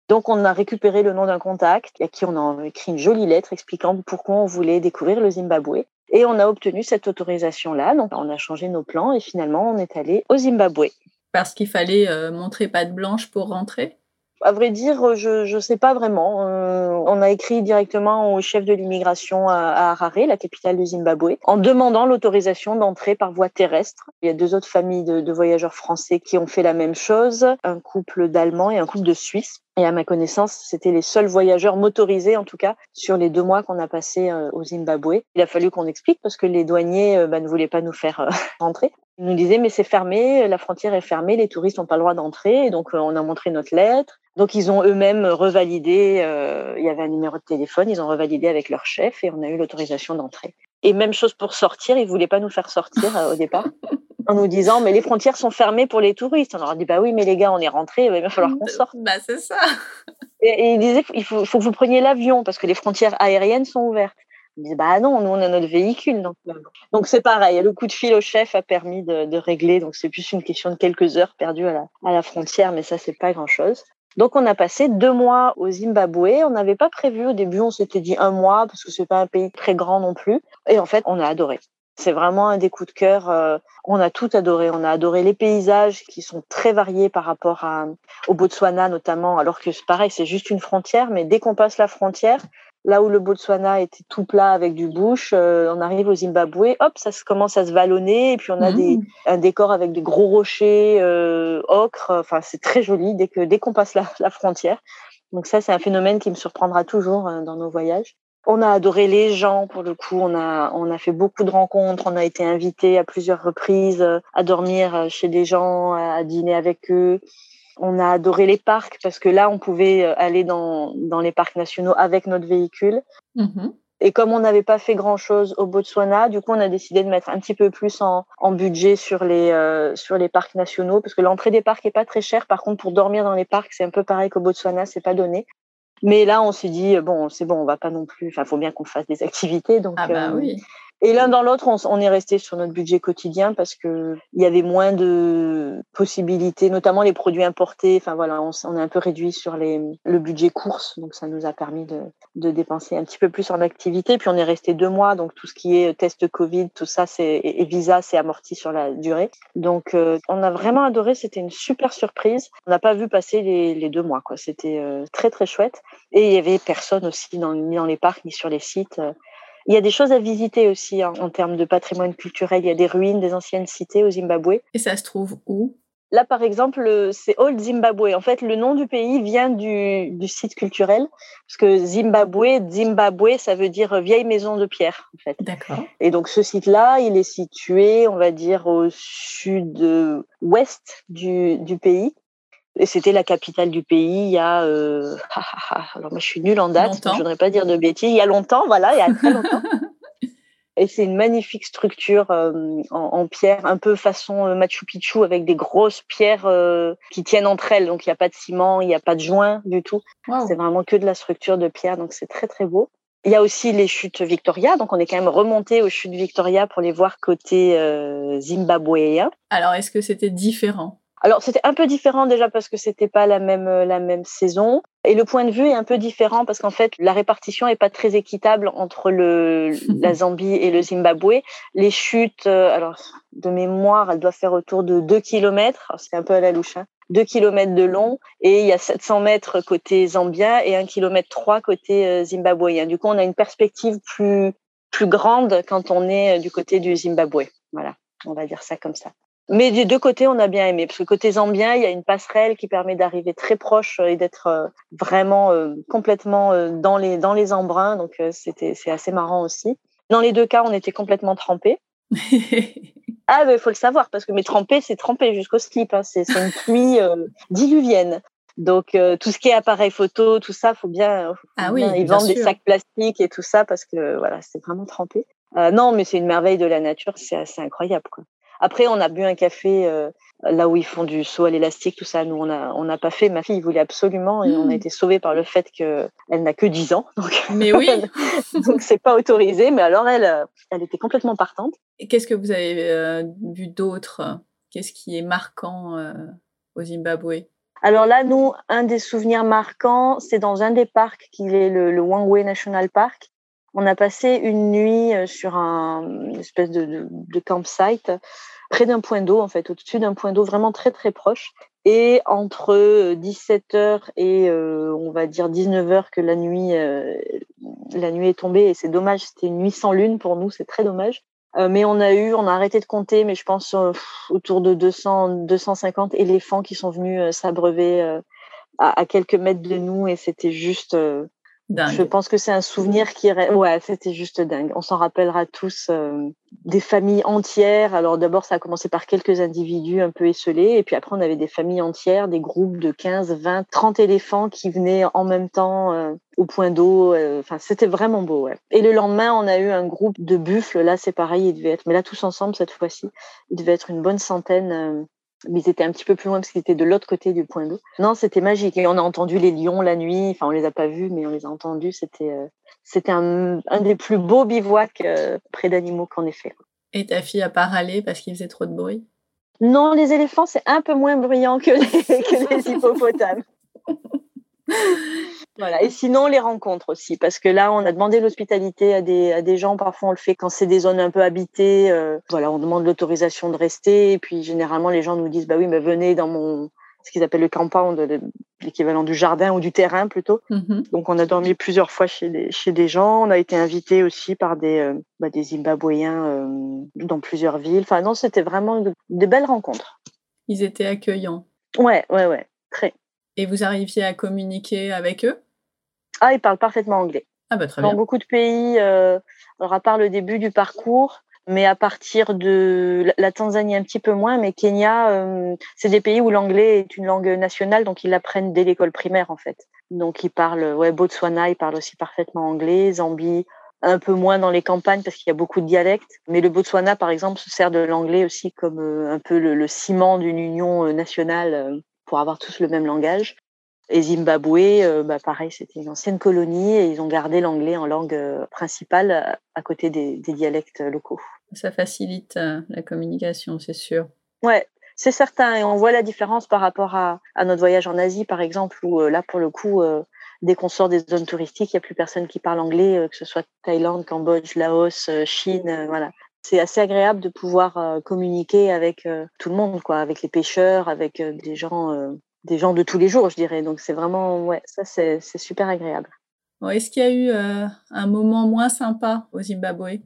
Donc on a récupéré le nom d'un contact à qui on a écrit une jolie lettre expliquant pourquoi on voulait découvrir le Zimbabwe. Et on a obtenu cette autorisation-là. Donc on a changé nos plans et finalement on est allé au Zimbabwe. Parce qu'il fallait euh, montrer patte blanche pour rentrer? À vrai dire, je ne sais pas vraiment. Euh, on a écrit directement au chef de l'immigration à, Harare, la capitale du Zimbabwe, en demandant l'autorisation d'entrer par voie terrestre. Il y a deux autres familles de, voyageurs français qui ont fait la même chose, un couple d'Allemands et un couple de Suisses. Et à ma connaissance, c'était les seuls voyageurs motorisés, en tout cas, sur les deux mois qu'on a passé euh, au Zimbabwe. Il a fallu qu'on explique parce que les douaniers euh, bah, ne voulaient pas nous faire rentrer. Ils nous disaient, mais c'est fermé, la frontière est fermée, les touristes n'ont pas le droit d'entrer. Donc, on a montré notre lettre. Donc ils ont eux-mêmes revalidé, euh, il y avait un numéro de téléphone, ils ont revalidé avec leur chef et on a eu l'autorisation d'entrer. Et même chose pour sortir, ils voulaient pas nous faire sortir au départ. en nous disant mais les frontières sont fermées pour les touristes. On leur a dit bah oui mais les gars on est rentrés, il va falloir qu'on sorte. Bah c'est ça. Et, ils disaient il faut, faut, que vous preniez l'avion parce que les frontières aériennes sont ouvertes. Ils disaient bah non nous on a notre véhicule donc donc c'est pareil. Le coup de fil au chef a permis de, de régler donc c'est plus une question de quelques heures perdues à la, à la frontière mais ça c'est pas grand chose. Donc on a passé deux mois au Zimbabwe. On n'avait pas prévu au début, on s'était dit un mois parce que c'est pas un pays très grand non plus. Et en fait, on a adoré. C'est vraiment un des coups de cœur. Euh, on a tout adoré. On a adoré les paysages qui sont très variés par rapport à, au Botswana notamment, alors que c'est pareil, c'est juste une frontière. Mais dès qu'on passe la frontière, là où le Botswana était tout plat avec du bush, euh, on arrive au Zimbabwe, hop, ça commence à se vallonner. Et puis on a des, mmh. un décor avec des gros rochers, euh, ocre. Enfin, c'est très joli dès que dès qu'on passe la, la frontière. Donc ça, c'est un phénomène qui me surprendra toujours euh, dans nos voyages. On a adoré les gens pour le coup. On a on a fait beaucoup de rencontres. On a été invité à plusieurs reprises euh, à dormir euh, chez des gens, à dîner avec eux. On a adoré les parcs parce que là on pouvait euh, aller dans dans les parcs nationaux avec notre véhicule. Mmh Et comme on n'avait pas fait grand chose au Botswana, du coup on a décidé de mettre un petit peu plus en, en budget sur les sur les parcs nationaux parce que l'entrée des parcs est pas très chère. Par contre pour dormir dans les parcs c'est un peu pareil qu'au Botswana, c'est pas donné. Mais là, on s'est dit, bon, c'est bon, on va pas non plus. Enfin, faut bien qu'on fasse des activités. Donc, ah bah oui. Et l'un dans l'autre, on, est resté sur notre budget quotidien parce que il y avait moins de possibilités, notamment les produits importés. Enfin voilà, on, est un peu réduit sur le budget course, donc ça nous a permis de, dépenser un petit peu plus en activité. Puis on est resté deux mois, donc tout ce qui est test Covid, tout ça, c'est et visa, c'est amorti sur la durée. Donc euh, on a vraiment adoré. C'était une super surprise. On n'a pas vu passer les, deux mois, quoi. C'était euh, très très chouette. Et il y avait personne aussi ni dans les parcs ni sur les sites. Il y a des choses à visiter aussi hein, en termes de patrimoine culturel. Il y a des ruines des anciennes cités au Zimbabwe. Et ça se trouve où? Là, par exemple, c'est Old Zimbabwe. En fait, le nom du pays vient du, du site culturel, parce que Zimbabwe, Zimbabwe, ça veut dire vieille maison de pierre, en fait. D'accord. Et donc, ce site-là, il est situé, on va dire, au sud-ouest du, du pays. Et c'était la capitale du pays il y a. Euh, alors moi je suis nulle en date, je voudrais pas dire de bêtises. Il y a longtemps, voilà, il y a très longtemps. Et c'est une magnifique structure euh, en, en, pierre, un peu façon euh, Machu Picchu, avec des grosses pierres euh, qui tiennent entre elles. Donc il n'y a pas de ciment, il n'y a pas de joint du tout. C'est vraiment que de la structure de pierre, donc c'est très très beau. Il y a aussi les chutes Victoria, donc on est quand même remonté aux chutes Victoria pour les voir côté zimbabwéen. Alors est-ce que c'était différent? Alors c'était un peu différent déjà parce que c'était pas la même euh, la même saison et le point de vue est un peu différent parce qu'en fait la répartition est pas très équitable entre le la Zambie et le Zimbabwe. Les chutes, euh, alors de mémoire, elles doivent faire autour de 2 km. C'est un peu à la louche. Hein. 2 km de long et il y a 700 mètres côté zambien et 1 km 3 côté euh, zimbabwéen. Du coup, on a une perspective plus plus grande quand on est du côté du Zimbabwe. Voilà, on va dire ça comme ça. Mais des deux côtés, on a bien aimé, parce que côté zambien, il y a une passerelle qui permet d'arriver très proche et d'être euh, vraiment euh, complètement euh, dans les dans les embruns, donc c'était c'est assez marrant aussi. Dans les deux cas, on était complètement trempés. ah, mais il faut le savoir, parce que mais trempé, c'est trempé jusqu'au slip, hein, c'est une pluie diluvienne. Donc tout ce qui est appareil photo, tout ça, faut bien. Faut ah oui, ils vendent des sacs plastiques et tout ça parce que voilà, c'est vraiment trempé. non, mais c'est une merveille de la nature, c'est assez incroyable quoi. Après, on a bu un café euh, là où ils font du saut à l'élastique, tout ça. Nous, on n'a on a pas fait. Ma fille voulait absolument et on a mmh. été sauvés par le fait qu'elle n'a que 10 ans. Donc, mais oui. donc, c'est pas autorisé. Mais alors, elle, euh, elle était complètement partante. Et qu'est-ce que vous avez euh, vu d'autre? Qu'est-ce qui est marquant au Zimbabwe? Alors là, nous, un des souvenirs marquants, c'est dans un des parcs qui est le, le Wangwe National Park. On a passé une nuit sur un une espèce de, campsite près d'un point d'eau, en fait, au-dessus d'un point d'eau vraiment très très proche. Et entre 17h et euh, on va dire 19h que la nuit, euh, la nuit est tombée. Et c'est dommage, c'était une nuit sans lune pour nous, c'est très dommage. Euh, mais on a eu, on a arrêté de compter, mais je pense autour de 200, 250 éléphants qui sont venus s'abreuver à, quelques mètres de nous. Et c'était juste Je pense que c'est un souvenir qui ouais, c'était juste dingue. On s'en rappellera tous euh, des familles entières. Alors d'abord ça a commencé par quelques individus un peu esselés et puis après on avait des familles entières, des groupes de 15, 20, 30 éléphants qui venaient en même temps euh, au point d'eau. Euh, enfin, c'était vraiment beau. Et le lendemain, on a eu un groupe de buffles. Là, c'est pareil, ils devaient être mais là tous ensemble cette fois-ci, il devait être une bonne centaine mais ils étaient un petit peu plus loin parce qu'ils étaient de l'autre côté du point d'eau. Non, c'était magique. Et on a entendu les lions la nuit. Enfin, on les a pas vus, mais on les a entendus. C'était, euh, c'était un, un, des plus beaux bivouacs euh, près d'animaux qu'en effet. Et ta fille a pas râlé parce qu'il faisait trop de bruit? Non, les éléphants, c'est un peu moins bruyant que les, que les hippopotames. Voilà. Et sinon, les rencontres aussi, parce que là, on a demandé l'hospitalité à des, à des gens. Parfois, on le fait quand c'est des zones un peu habitées. Euh, voilà, on demande l'autorisation de rester. Et puis, généralement, les gens nous disent, bah oui, mais venez dans mon, ce qu'ils appellent le compound, l'équivalent du jardin ou du terrain plutôt. Mm-hmm. Donc, on a dormi plusieurs fois chez des, chez des gens. On a été invité aussi par des, euh, bah, des Zimbabwéens euh, dans plusieurs villes. Enfin, non, c'était vraiment des belles rencontres. Ils étaient accueillants. Ouais, ouais, ouais, très. Et vous arriviez à communiquer avec eux? Ah, ils parlent parfaitement anglais. Ah bah très Dans bien. beaucoup de pays, euh, alors à part le début du parcours, mais à partir de la Tanzanie un petit peu moins, mais Kenya, euh, c'est des pays où l'anglais est une langue nationale, donc ils l'apprennent dès l'école primaire en fait. Donc ils parlent, ouais, Botswana, ils parlent aussi parfaitement anglais, Zambie, un peu moins dans les campagnes parce qu'il y a beaucoup de dialectes. Mais le Botswana, par exemple, se sert de l'anglais aussi comme euh, un peu le, le ciment d'une union nationale pour avoir tous le même langage. Et Zimbabwe, euh, bah pareil, c'était une ancienne colonie et ils ont gardé l'anglais en langue euh, principale à côté des, des dialectes locaux. Ça facilite euh, la communication, c'est sûr. Ouais, c'est certain. Et on voit la différence par rapport à, à notre voyage en Asie, par exemple, où euh, là, pour le coup, euh, dès qu'on sort des zones touristiques, il n'y a plus personne qui parle anglais, euh, que ce soit Thaïlande, Cambodge, Laos, Chine, voilà. C'est assez agréable de pouvoir communiquer avec tout le monde, quoi, avec les pêcheurs, avec des gens des gens de tous les jours, je dirais. Donc c'est vraiment, ouais, ça c'est super agréable. Bon, Est-ce qu'il y a eu euh, un moment moins sympa au Zimbabwe?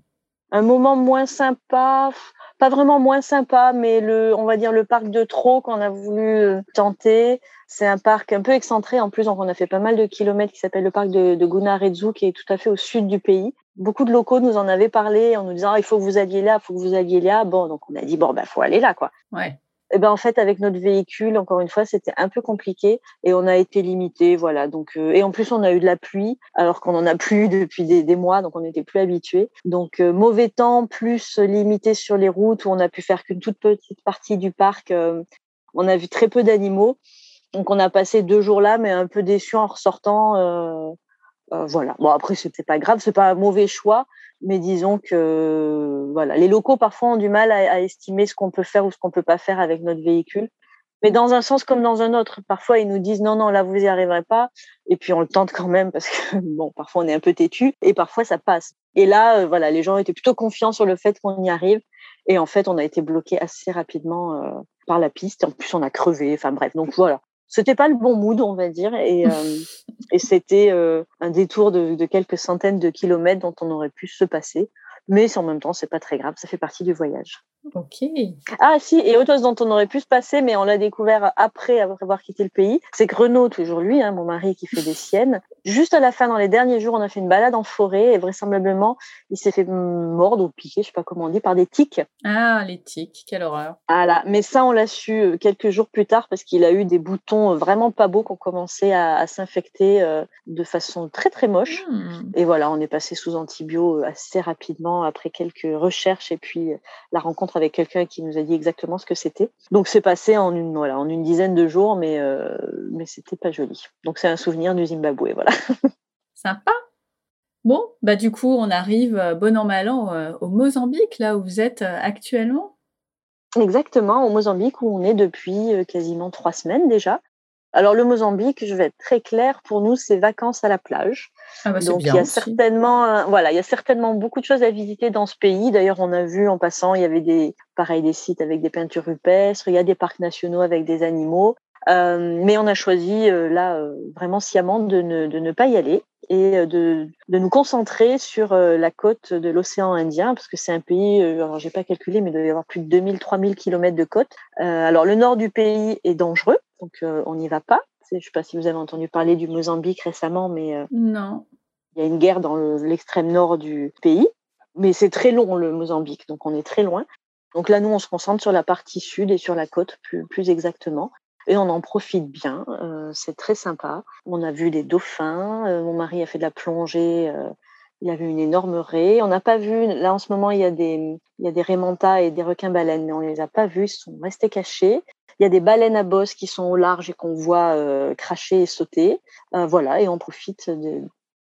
Un moment moins sympa, pas vraiment moins sympa, mais le, on va dire le parc de trop qu'on a voulu tenter. C'est un parc un peu excentré en plus, donc on a fait pas mal de kilomètres qui s'appelle le parc de, de qui est tout à fait au sud du pays. Beaucoup de locaux nous en avaient parlé en nous disant ah, il faut que vous alliez là, il faut que vous alliez là. Bon, donc on a dit bon ben faut aller là quoi. Ouais. Et ben en fait avec notre véhicule encore une fois c'était un peu compliqué et on a été limité voilà donc euh, et en plus on a eu de la pluie alors qu'on en a plus depuis des, des, mois donc on n'était plus habitué donc euh, mauvais temps plus limité sur les routes où on a pu faire qu'une toute petite partie du parc euh, on a vu très peu d'animaux donc on a passé deux jours là mais un peu déçu en ressortant euh, voilà bon après c'était pas grave c'est pas un mauvais choix mais disons que voilà, les locaux parfois ont du mal à, estimer ce qu'on peut faire ou ce qu'on peut pas faire avec notre véhicule. Mais dans un sens comme dans un autre, parfois ils nous disent non non là vous y arriverez pas, et puis on le tente quand même parce que bon parfois on est un peu têtu et parfois ça passe. Et là euh, voilà les gens étaient plutôt confiants sur le fait qu'on y arrive et en fait on a été bloqué assez rapidement euh, par la piste. En plus on a crevé. Enfin bref donc voilà c'était pas le bon mood, on va dire, et, euh, et c'était euh, un détour de, de, quelques centaines de kilomètres dont on aurait pu se passer. Mais en même temps, c'est pas très grave, ça fait partie du voyage. Ok. Ah si, et autre chose dont on aurait pu se passer, mais on l'a découvert après avoir quitté le pays, c'est que Renaud, toujours lui, hein, mon mari qui fait des siennes, juste à la fin, dans les derniers jours, on a fait une balade en forêt et vraisemblablement, il s'est fait mordre ou piquer, je sais pas comment on dit, par des tiques. Ah, les tiques, quelle horreur. Voilà, mais ça, on l'a su quelques jours plus tard parce qu'il a eu des boutons vraiment pas beaux qui ont commencé à, à s'infecter euh, de façon très très moche. Hmm. Et voilà, on est passé sous antibio assez rapidement après quelques recherches et puis la rencontre avec quelqu'un qui nous a dit exactement ce que c'était. Donc c'est passé en une voilà en une dizaine de jours, mais euh, mais c'était pas joli. Donc c'est un souvenir du Zimbabwe, voilà. Sympa. Bon, bah du coup on arrive bon an mal an euh, au Mozambique là où vous êtes euh, actuellement? Exactement, au Mozambique où on est depuis euh, quasiment trois semaines déjà. Alors le Mozambique, je vais être très claire, pour nous c'est vacances à la plage. Ah bah, Donc il y a aussi. certainement, voilà, il y a certainement beaucoup de choses à visiter dans ce pays. D'ailleurs, on a vu en passant, il y avait des, pareil, des sites avec des peintures rupestres, il y a des parcs nationaux avec des animaux. Euh, mais on a choisi euh, là euh, vraiment sciemment de ne, de ne pas y aller et de, de nous concentrer sur la côte de l'océan Indien parce que c'est un pays, alors j'ai pas calculé, mais il doit y avoir plus de 2000, 3000 kilomètres de côte. alors le nord du pays est dangereux, donc on n'y va pas. Je sais pas si vous avez entendu parler du Mozambique récemment, mais non. Il y a une guerre dans l'extrême nord du pays, mais c'est très long le Mozambique, donc on est très loin. Donc là, nous, on se concentre sur la partie sud et sur la côte plus, plus exactement. Et on en profite bien, euh, c'est très sympa. On a vu des dauphins, euh, mon mari a fait de la plongée, euh, il y avait une énorme raie. On n'a pas vu, là en ce moment, il y a des, il y a des et des requins-baleines, mais on ne les a pas vus, ils sont restés cachés. Il y a des baleines à bosse qui sont au large et qu'on voit cracher et sauter. voilà, et on profite de,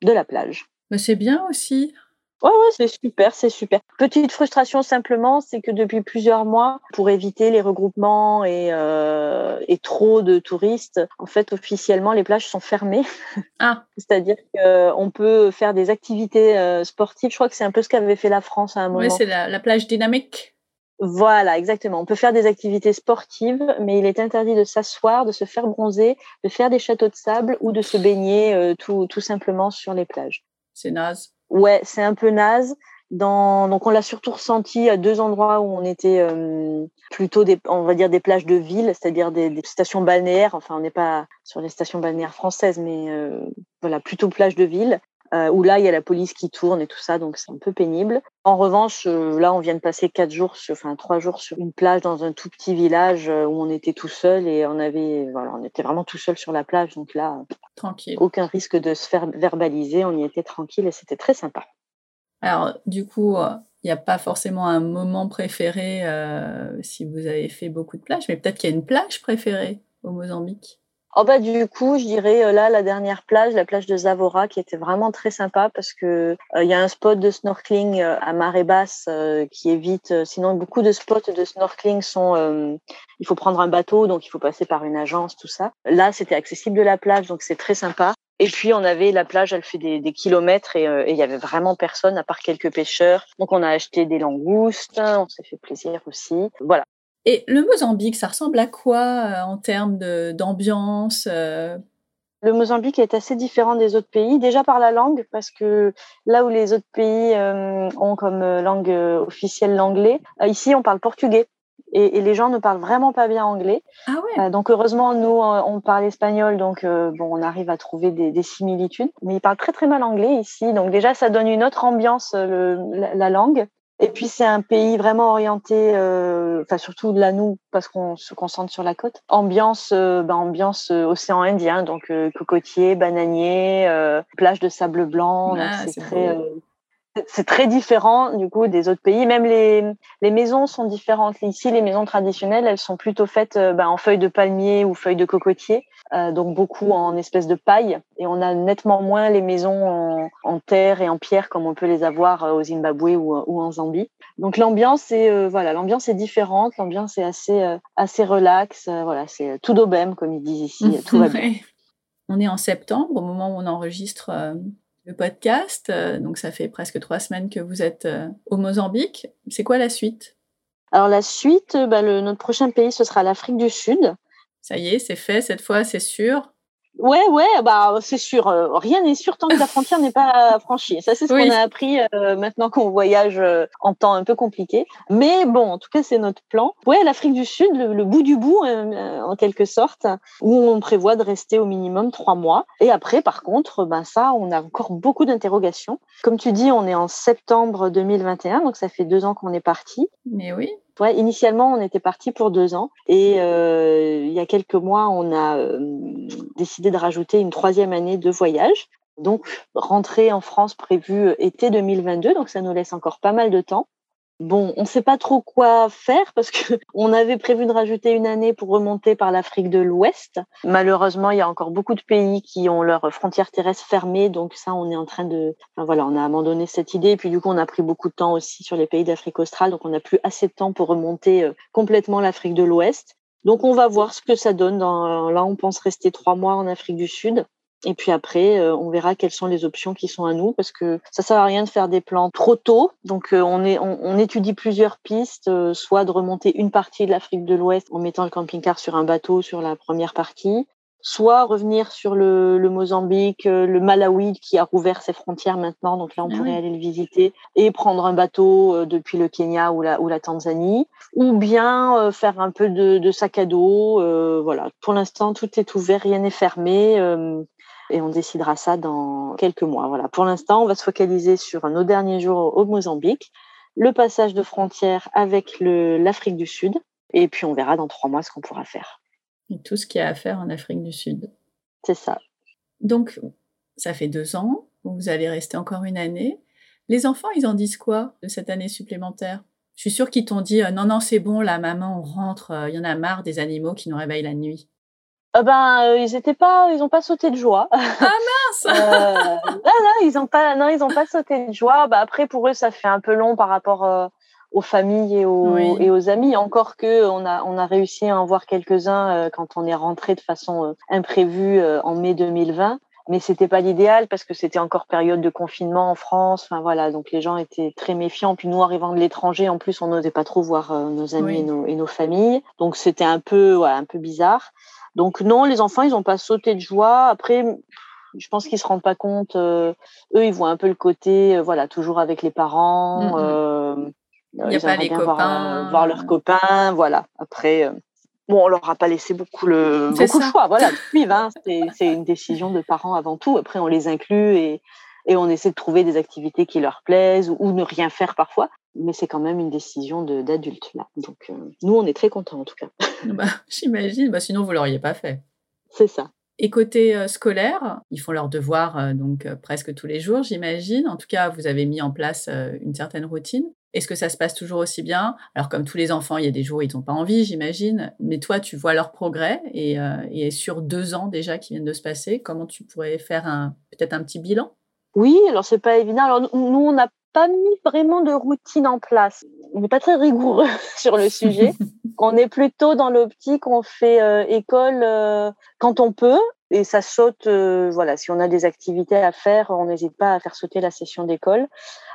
de la plage. Mais c'est bien aussi. Ouais, ouais, c'est super, c'est super. Petite frustration simplement, c'est que depuis plusieurs mois, pour éviter les regroupements et, euh, et trop de touristes, en fait, officiellement, les plages sont fermées. Ah. C'est-à-dire qu'on peut faire des activités euh, sportives. Je crois que c'est un peu ce qu'avait fait la France à un moment. Oui, c'est la, plage dynamique. Voilà, exactement. On peut faire des activités sportives, mais il est interdit de s'asseoir, de se faire bronzer, de faire des châteaux de sable ou de se baigner euh, tout, tout simplement sur les plages. C'est naze. Ouais, c'est un peu naze. Dans... Donc on l'a surtout ressenti à deux endroits où on était euh, plutôt des, on va dire des plages de ville, c'est-à-dire des, stations balnéaires. Enfin, on n'est pas sur les stations balnéaires françaises, mais euh, voilà, plutôt plages de ville. Euh, où là il y a la police qui tourne et tout ça, donc c'est un peu pénible. En revanche, là on vient de passer quatre jours, sur, enfin trois jours sur une plage dans un tout petit village où on était tout seul et on avait, voilà, on était vraiment tout seul sur la plage, donc là tranquille, aucun risque de se faire verbaliser, on y était tranquille et c'était très sympa. Alors, du coup, il n'y a pas forcément un moment préféré euh, si vous avez fait beaucoup de plages, mais peut-être qu'il y a une plage préférée au Mozambique? Oh bah du coup, je dirais euh, là la dernière plage, la plage de Zavora, qui était vraiment très sympa parce que euh, il y a un spot de snorkeling à marée basse qui évite. sinon, beaucoup de spots de snorkeling sont. il faut prendre un bateau, donc il faut passer par une agence, tout ça. Là, c'était accessible de la plage, donc c'est très sympa. Et puis on avait la plage, elle fait des, kilomètres euh, et il y avait vraiment personne à part quelques pêcheurs. Donc on a acheté des langoustes, on s'est fait plaisir aussi. Voilà. Et le Mozambique, ça ressemble à quoi euh, en termes d'ambiance euh? Le Mozambique est assez différent des autres pays, déjà par la langue, parce que là où les autres pays ont comme langue officielle l'anglais, ici on parle portugais et, et, les gens ne parlent vraiment pas bien anglais. Ah ouais? Euh, donc heureusement, nous, euh, on parle espagnol, donc euh, bon, on arrive à trouver des, des, similitudes. Mais ils parlent très très mal anglais ici, donc déjà ça donne une autre ambiance le, la, langue. Et puis c'est un pays vraiment orienté, enfin surtout là nous parce qu'on se concentre sur la côte. Ambiance, ben, ambiance océan Indien, donc cocotier, bananier, plage de sable blanc. Ah, c'est très c'est très différent du coup des autres pays. Même les, les maisons sont différentes. Ici, les maisons traditionnelles, elles sont plutôt faites euh, ben, en feuilles de palmier ou feuilles de cocotier, euh, donc beaucoup en espèces de paille. Et on a nettement moins les maisons en, en terre et en pierre comme on peut les avoir euh, au Zimbabwe ou, ou en Zambie. Donc l'ambiance est voilà, l'ambiance est différente. L'ambiance est assez assez relax. voilà, c'est tout d'aubaine comme ils disent ici. Tout va bien. On est en septembre au moment où on enregistre le podcast. Euh, donc ça fait presque trois semaines que vous êtes euh, au Mozambique. C'est quoi la suite? Alors la suite, bah, le, notre prochain pays, ce sera l'Afrique du Sud. Ça y est, c'est fait cette fois, c'est sûr. Ouais, ouais, bah c'est sûr. Euh, rien n'est sûr tant que la frontière n'est pas franchie. Ça, c'est ce qu'on a appris euh, maintenant qu'on voyage euh, en temps un peu compliqué. Mais bon, en tout cas, c'est notre plan. Ouais, l'Afrique du Sud, le, bout du bout, en quelque sorte, où on prévoit de rester au minimum trois mois. Et après, par contre, ben ça, on a encore beaucoup d'interrogations. Comme tu dis, on est en septembre 2021, donc ça fait deux ans qu'on est parti. Mais oui. Ouais, initialement, on était parti pour deux ans et euh, il y a quelques mois, on a euh, décidé de rajouter une troisième année de voyage. Donc, rentrer en France prévue euh, été 2022, donc ça nous laisse encore pas mal de temps. Bon, on ne sait pas trop quoi faire parce que on avait prévu de rajouter une année pour remonter par l'Afrique de l'Ouest. Malheureusement, il y a encore beaucoup de pays qui ont leurs frontières terrestres fermées, donc ça, on est en train de, enfin, voilà, on a abandonné cette idée. Et puis du coup, on a pris beaucoup de temps aussi sur les pays d'Afrique australe, donc on n'a plus assez de temps pour remonter euh, complètement l'Afrique de l'Ouest. Donc on va voir ce que ça donne. Là, on pense rester trois mois en Afrique du Sud. Et puis après, euh, on verra quelles sont les options qui sont à nous, parce que ça sert à rien de faire des plans trop tôt. Donc euh, on, est, on, étudie plusieurs pistes, euh, soit de remonter une partie de l'Afrique de l'Ouest en mettant le camping-car sur un bateau sur la première partie, soit revenir sur le, le, Mozambique, le Malawi qui a rouvert ses frontières maintenant, donc là on ah pourrait aller le visiter et prendre un bateau depuis le Kenya ou la, ou la Tanzanie, ou bien faire un peu de, de sac à dos. voilà, pour l'instant tout est ouvert, rien n'est fermé. Et on décidera ça dans quelques mois. Voilà. Pour l'instant, on va se focaliser sur nos derniers jours au Mozambique, le passage de frontière avec l'Afrique du Sud, et puis on verra dans trois mois ce qu'on pourra faire. Et tout ce qu'il y a à faire en Afrique du Sud. C'est ça. Donc, ça fait deux ans, vous allez rester encore une année. Les enfants, ils en disent quoi de cette année supplémentaire? Je suis sûre qu'ils t'ont dit euh, non, non, c'est bon, la maman, on rentre, euh, il y en a marre des animaux qui nous réveillent la nuit. Ah ben, euh, ils étaient pas, ils ont pas sauté de joie. Ah mince non, non, ils ont pas, non, ils ont pas sauté de joie. Bah après, pour eux, ça fait un peu long par rapport aux familles et aux, et aux amis. Encore que on a, on a réussi à en voir quelques-uns quand on est rentré de façon imprévue en mai 2020 mais c'était pas l'idéal parce que c'était encore période de confinement en France. Enfin voilà, donc les gens étaient très méfiants. Puis nous, arrivant de l'étranger, en plus, on n'osait pas trop voir euh, nos amis et, nos, et, nos, familles. Donc c'était un peu, voilà, un peu bizarre. Donc non, les enfants, ils ont pas sauté de joie. Après, je pense qu'ils se rendent pas compte. Euh, eux, ils voient un peu le côté, euh, voilà, toujours avec les parents. Mm -hmm. Il n'y a pas les copains. Voir, voir, leurs copains, voilà. Après, Bon, on leur a pas laissé beaucoup le beaucoup de choix, voilà. Hein. C'est une décision de parents avant tout. Après, on les inclut et, et on essaie de trouver des activités qui leur plaisent ou, ne rien faire parfois. Mais c'est quand même une décision d'adulte là. Donc euh, nous, on est très contents en tout cas. Bah, J'imagine. Bah, sinon, vous l'auriez pas fait. C'est ça. Et côté euh, scolaire, ils font leurs devoirs euh, donc presque tous les jours, j'imagine. En tout cas, vous avez mis en place une certaine routine. Est-ce que ça se passe toujours aussi bien? Alors, comme tous les enfants, il y a des jours où ils n'ont pas envie, j'imagine. Mais toi, tu vois leur progrès et, et, sur deux ans déjà qui viennent de se passer, comment tu pourrais faire peut-être un petit bilan? Oui, alors c'est pas évident. Alors nous, on n'a pas mis vraiment de routine en place. On n'est pas très rigoureux sur le sujet. on est plutôt dans l'optique, on fait euh, école euh, quand on peut et ça saute. Euh, voilà, si on a des activités à faire, on n'hésite pas à faire sauter la session d'école.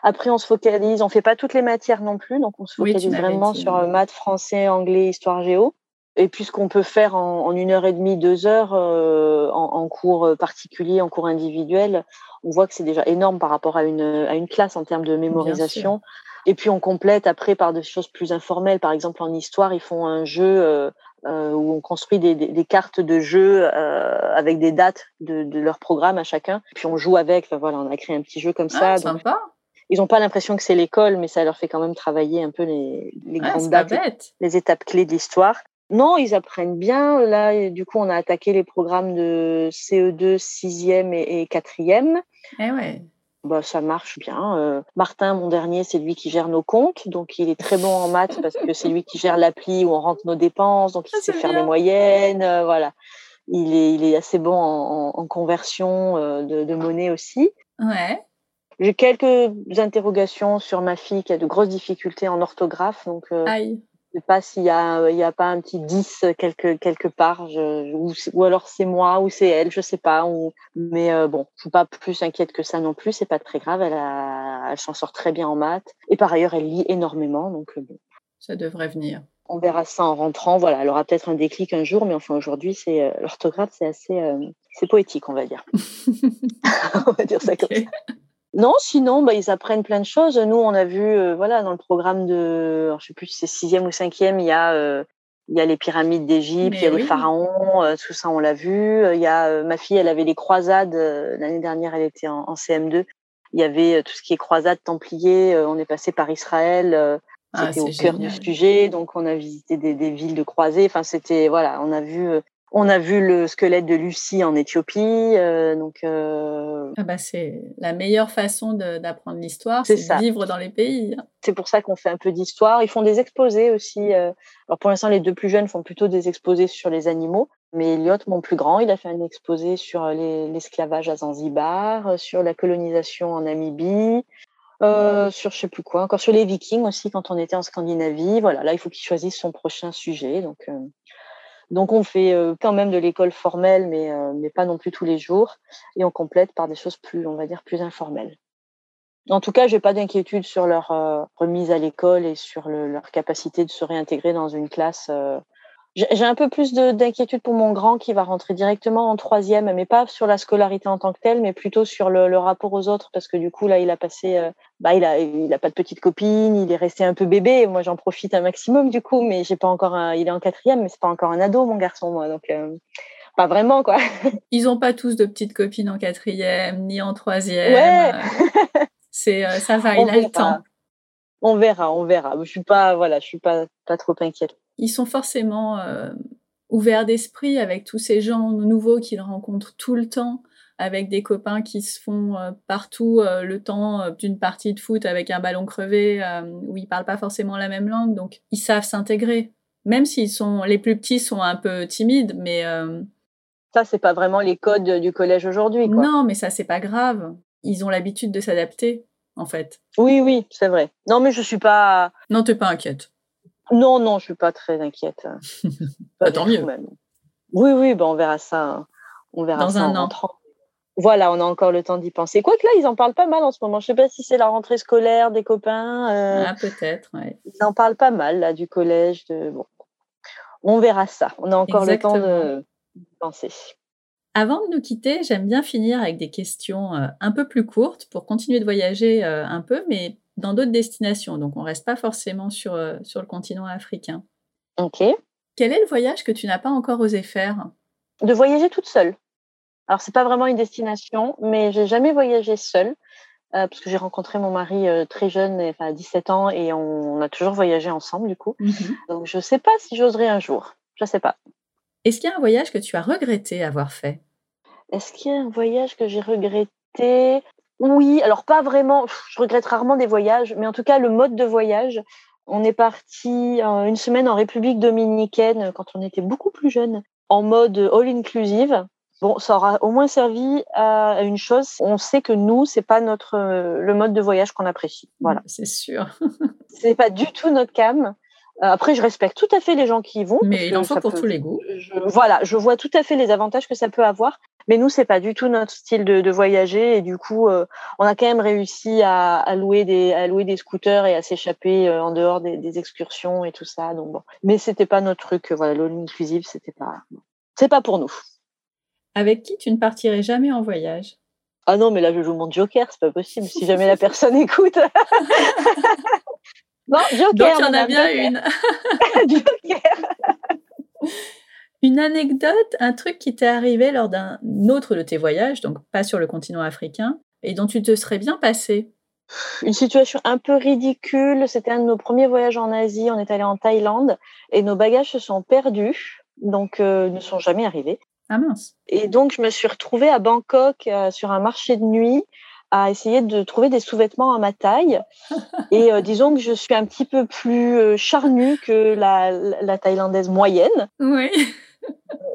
Après, on se focalise, on fait pas toutes les matières non plus, donc on se focalise oui, vraiment sur maths, français, anglais, histoire, géo. Et puis ce qu'on peut faire en, en, une heure et demie, deux heures euh, en, en, cours particulier, en cours individuel, on voit que c'est déjà énorme par rapport à une, à une classe en termes de mémorisation. Et puis on complète après par des choses plus informelles. Par exemple, en histoire, ils font un jeu euh, euh, où on construit des, des, des cartes de jeu euh, avec des dates de, de, leur programme à chacun. Puis on joue avec. Enfin, voilà, on a créé un petit jeu comme ça. Ah, donc, sympa. Ils n'ont pas l'impression que c'est l'école, mais ça leur fait quand même travailler un peu les, les ah, grandes dates, les étapes clés de l'histoire. Non, ils apprennent bien. Là, du coup, on a attaqué les programmes de CE2, 6e et, et 4e. Eh ouais. Bah, ça marche bien. Euh, Martin, mon dernier, c'est lui qui gère nos comptes. Donc, il est très bon en maths parce que c'est lui qui gère l'appli où on rentre nos dépenses. Donc, il ah, sait faire bien. les moyennes. Euh, voilà. Il est, il est assez bon en, conversion euh, de, de, monnaie aussi. Ouais. J'ai quelques interrogations sur ma fille qui a de grosses difficultés en orthographe. Donc, Aïe sais pas s'il y a il y a pas un petit 10 quelque quelque part je, ou, ou alors c'est moi ou c'est elle je sais pas ou, mais euh, bon je suis pas plus inquiète que ça non plus c'est pas très grave elle a, elle s'en sort très bien en maths. Et par ailleurs elle lit énormément donc euh, bon. Ça devrait venir. On verra ça en rentrant voilà elle aura peut-être un déclic un jour mais enfin aujourd'hui c'est euh, l'orthographe c'est assez euh, c'est poétique on va dire. On va dire ça okay. comme ça non, sinon, bah, ils apprennent plein de choses. Nous, on a vu, euh, voilà, dans le programme de, alors, je sais plus si c'est sixième ou cinquième, il y a, euh, il y a les pyramides d'Égypte, il y a oui. les pharaons, euh, tout ça, on l'a vu. Il y a ma fille, elle avait les croisades l'année dernière, elle était en, en, CM2. Il y avait tout ce qui est croisades, templiers. on est passé par Israël. c'était ah, au cœur du sujet, donc on a visité des, des villes de croisées. Enfin, c'était voilà, on a vu on a vu le squelette de Lucie en Éthiopie, euh, donc. Euh... Ah bah c'est la meilleure façon d'apprendre l'histoire, c'est de vivre dans les pays. C'est pour ça qu'on fait un peu d'histoire. Ils font des exposés aussi. Euh... Alors pour l'instant, les deux plus jeunes font plutôt des exposés sur les animaux, mais Elliot, mon plus grand, il a fait un exposé sur l'esclavage à Zanzibar, sur la colonisation en Namibie. Sur je sais plus quoi, encore sur les Vikings aussi quand on était en Scandinavie. Voilà, là il faut qu'il choisisse son prochain sujet. Donc donc on fait euh, quand même de l'école formelle, mais, euh, mais pas non plus tous les jours, et on complète par des choses plus, on va dire, plus informelles. En tout cas, j'ai pas d'inquiétude sur leur euh, remise à l'école et sur le, leur capacité de se réintégrer dans une classe j'ai un peu plus d'inquiétude pour mon grand qui va rentrer directement en troisième, mais pas sur la scolarité en tant que telle, mais plutôt sur le, le rapport aux autres, parce que du coup là, il a passé, euh, bah il a, il a pas de petite copine, il est resté un peu bébé. Moi, j'en profite un maximum du coup, mais j'ai pas encore, un, il est en quatrième, mais c'est pas encore un ado, mon garçon, moi. Donc euh, pas vraiment, quoi. Ils n'ont pas tous de petites copines en quatrième, ni en troisième. Ouais. C'est, ça va, il a le temps. On verra, on verra. Je suis pas, voilà, je suis pas, pas trop inquiète. Ils sont forcément ouverts d'esprit avec tous ces gens nouveaux qu'ils rencontrent tout le temps avec des copains qui se font euh, partout euh, le temps euh, d'une partie de foot avec un ballon crevé où ils parlent pas forcément la même langue, donc ils savent s'intégrer. Même s'ils sont les plus petits sont un peu timides, mais ça c'est pas vraiment les codes du collège aujourd'hui. Non, mais ça c'est pas grave. Ils ont l'habitude de s'adapter, en fait. Oui, oui, c'est vrai. Non, mais je suis pas. Non, t'es pas inquiète. Non, non, je suis pas très inquiète. Bah, tant mieux. Oui, oui, ben on verra ça. On verra Dans ça un en an. rentrant. Voilà, on a encore le temps d'y penser. Quoique là, ils en parlent pas mal en ce moment. Je sais pas si c'est la rentrée scolaire des copains. euh, Ah, peut-être, ouais. Ils en parlent pas mal là du collège. De... Bon. On verra ça. On a encore le temps de penser. Avant de nous quitter, j'aime bien finir avec des questions euh, un peu plus courtes pour continuer de voyager euh, un peu, mais dans d'autres destinations. Donc, on reste pas forcément sur, euh, sur le continent africain. Ok. Quel est le voyage que tu n'as pas encore osé faire? De voyager toute seule. Alors c'est pas vraiment une destination, mais j'ai jamais voyagé seule euh, parce que j'ai rencontré mon mari euh, très jeune, enfin à 17 ans, et on, on a toujours voyagé ensemble du coup. Donc je sais pas si j'oserais un jour. Je sais pas. Est-ce qu'il y a un voyage que tu as regretté avoir fait? Est-ce qu'il y a un voyage que j'ai regretté? Oui, alors pas vraiment. Je regrette rarement des voyages, mais en tout cas le mode de voyage. On est parti euh, une semaine en République dominicaine euh, quand on était beaucoup plus jeune, en mode all inclusive. Bon, ça aura au moins servi à une chose. On sait que nous, c'est pas notre euh, le mode de voyage qu'on apprécie. Voilà, C'est sûr. c'est pas du tout notre cam. Euh, Après, je respecte tout à fait les gens qui y vont. Mais il en faut pour peut- tous les goûts. je, voilà, je vois tout à fait les avantages que ça peut avoir, mais nous c'est pas du tout notre style de, de voyager et du coup euh, on a quand même réussi à, à louer des à louer des scooters et à s'échapper euh, en dehors des, des excursions et tout ça. Donc bon, mais c'était pas notre truc. Voilà, l'all inclusive c'était pas c'est pas pour nous. Avec qui tu ne partirais jamais en voyage? Ah non, mais là je joue mon joker, c'est pas possible. Si jamais la personne écoute. non, joker. Donc, il y en a bien une. Joker. Une anecdote, un truc qui t'est arrivé lors d'un autre de tes voyages, donc pas sur le continent africain, et dont tu te serais bien passé. une situation un peu ridicule. C'était un de nos premiers voyages en Asie. On est allé en Thaïlande et nos bagages se sont perdus, donc euh, ne sont jamais arrivés. Ah mince. Et donc je me suis retrouvée à Bangkok euh, sur un marché de nuit à essayer de trouver des sous-vêtements à ma taille. Et euh, disons que je suis un petit peu plus euh, charnue que la, la, la thaïlandaise moyenne. Oui.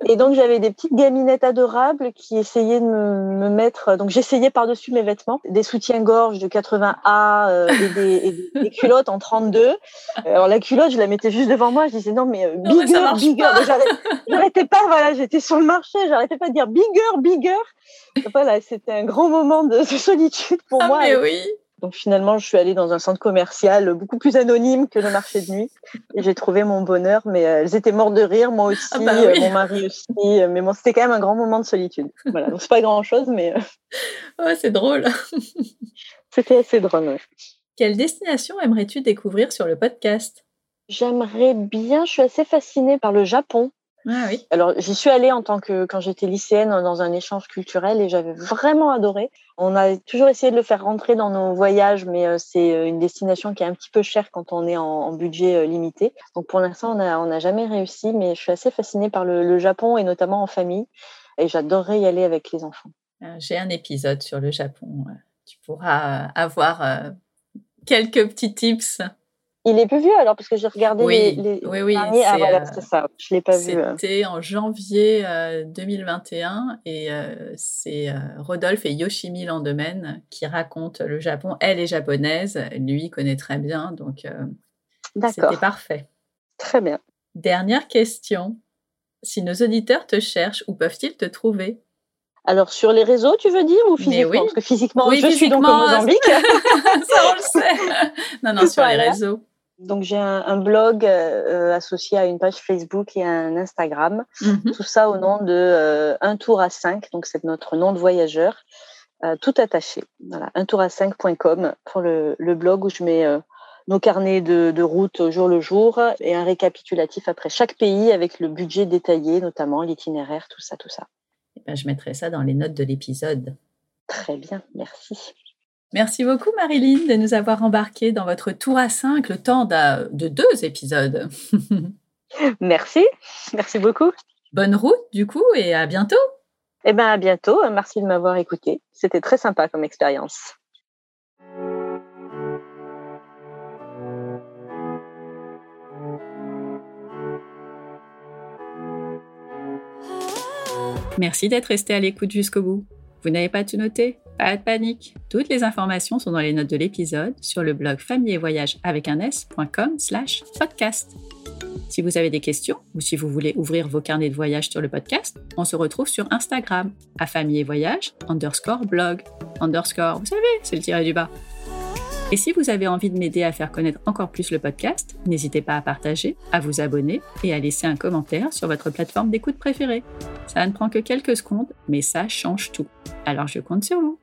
Et donc j'avais des petites gaminettes adorables qui essayaient de me, me mettre. Donc j'essayais par-dessus mes vêtements des soutiens-gorge de 80A euh, et, des, et des- des culottes en 32. Alors la culotte, je la mettais juste devant moi. Je disais non mais euh, Non, mais ça bigger, bigger. j'arrêtais- J'arrêtais pas. Voilà, j'étais sur le marché. J'arrêtais pas de dire bigger, bigger. Voilà, c'était un grand moment de, de solitude pour Ah, moi. mais oui. Donc finalement, je suis allée dans un centre commercial beaucoup plus anonyme que le marché de nuit et j'ai trouvé mon bonheur. Mais euh, elles étaient mortes de rire, moi aussi, Ah bah euh, oui. mon mari aussi. euh, Mais bon, c'était quand même un grand moment de solitude. Voilà, donc c'est pas grand chose, mais euh, Ouais, c'est drôle. c'était assez drôle. ouais. Quelle destination aimerais-tu découvrir sur le podcast? J'aimerais bien. Je suis assez fascinée par le Japon. Ah oui. Alors, j'y suis allée en tant que quand j'étais lycéenne dans un échange culturel et j'avais vraiment adoré. On a toujours essayé de le faire rentrer dans nos voyages, mais euh, c'est euh, une destination qui est un petit peu chère quand on est en, en budget euh, limité. Donc, pour l'instant, on n'a on jamais réussi, mais je suis assez fascinée par le, le Japon et notamment en famille. Et j'adorerais y aller avec les enfants. J'ai un épisode sur le Japon. Tu pourras avoir quelques petits tips. Il est plus vieux alors parce que j'ai regardé Oui, les, les oui, oui, derniers. Ah, c'est, voilà, euh, ça. Je l'ai pas vu. euh. C'était en janvier euh, 2021 et euh, c'est euh, Rodolphe et Yoshimi Landemen qui racontent le Japon. Elle est japonaise, lui connaît très bien, donc euh, c'était parfait. Très bien. Dernière question. Si nos auditeurs te cherchent, où peuvent-ils te trouver? Alors, sur les réseaux, tu veux dire, ou physiquement? oui. Parce que physiquement, Oui, je suis donc au physiquement, Mozambique. Ça, on le sait. Non, non, sur les réseaux. Donc j'ai un, un blog euh, associé à une page Facebook et un Instagram. Mhm. Tout ça au nom de euh, Un Tour à 5, donc c'est notre nom de voyageur, euh, tout attaché. Voilà, un tour à 5.com pour le, le blog où je mets euh, nos carnets de, route au jour le jour et un récapitulatif après chaque pays avec le budget détaillé, notamment l'itinéraire, tout ça, tout ça. Eh ben, je mettrai ça dans les notes de l'épisode. Très bien, merci. Merci beaucoup Marilyn de nous avoir embarqués dans votre tour à cinq, le temps de, de deux épisodes. merci, merci beaucoup. Bonne route du coup et à bientôt. Eh bien à bientôt, merci de m'avoir écouté. C'était très sympa comme expérience. Merci d'être resté à l'écoute jusqu'au bout. Vous n'avez pas tout noté? Pas de panique. Toutes les informations sont dans les notes de l'épisode sur le blog famille et voyage avec un s.com slash podcast. Si vous avez des questions ou si vous voulez ouvrir vos carnets de voyage sur le podcast, on se retrouve sur Instagram à famille et voyage underscore blog underscore, vous savez, c'est le tiré du bas. Et si vous avez envie de m'aider à faire connaître encore plus le podcast, n'hésitez pas à partager, à vous abonner et à laisser un commentaire sur votre plateforme d'écoute préférée. Ça ne prend que quelques secondes, mais ça change tout. Alors je compte sur vous.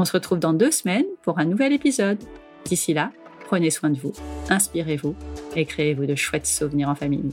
On se retrouve dans deux semaines pour un nouvel épisode. D'ici là, prenez soin de vous, inspirez-vous et créez-vous de chouettes souvenirs en famille.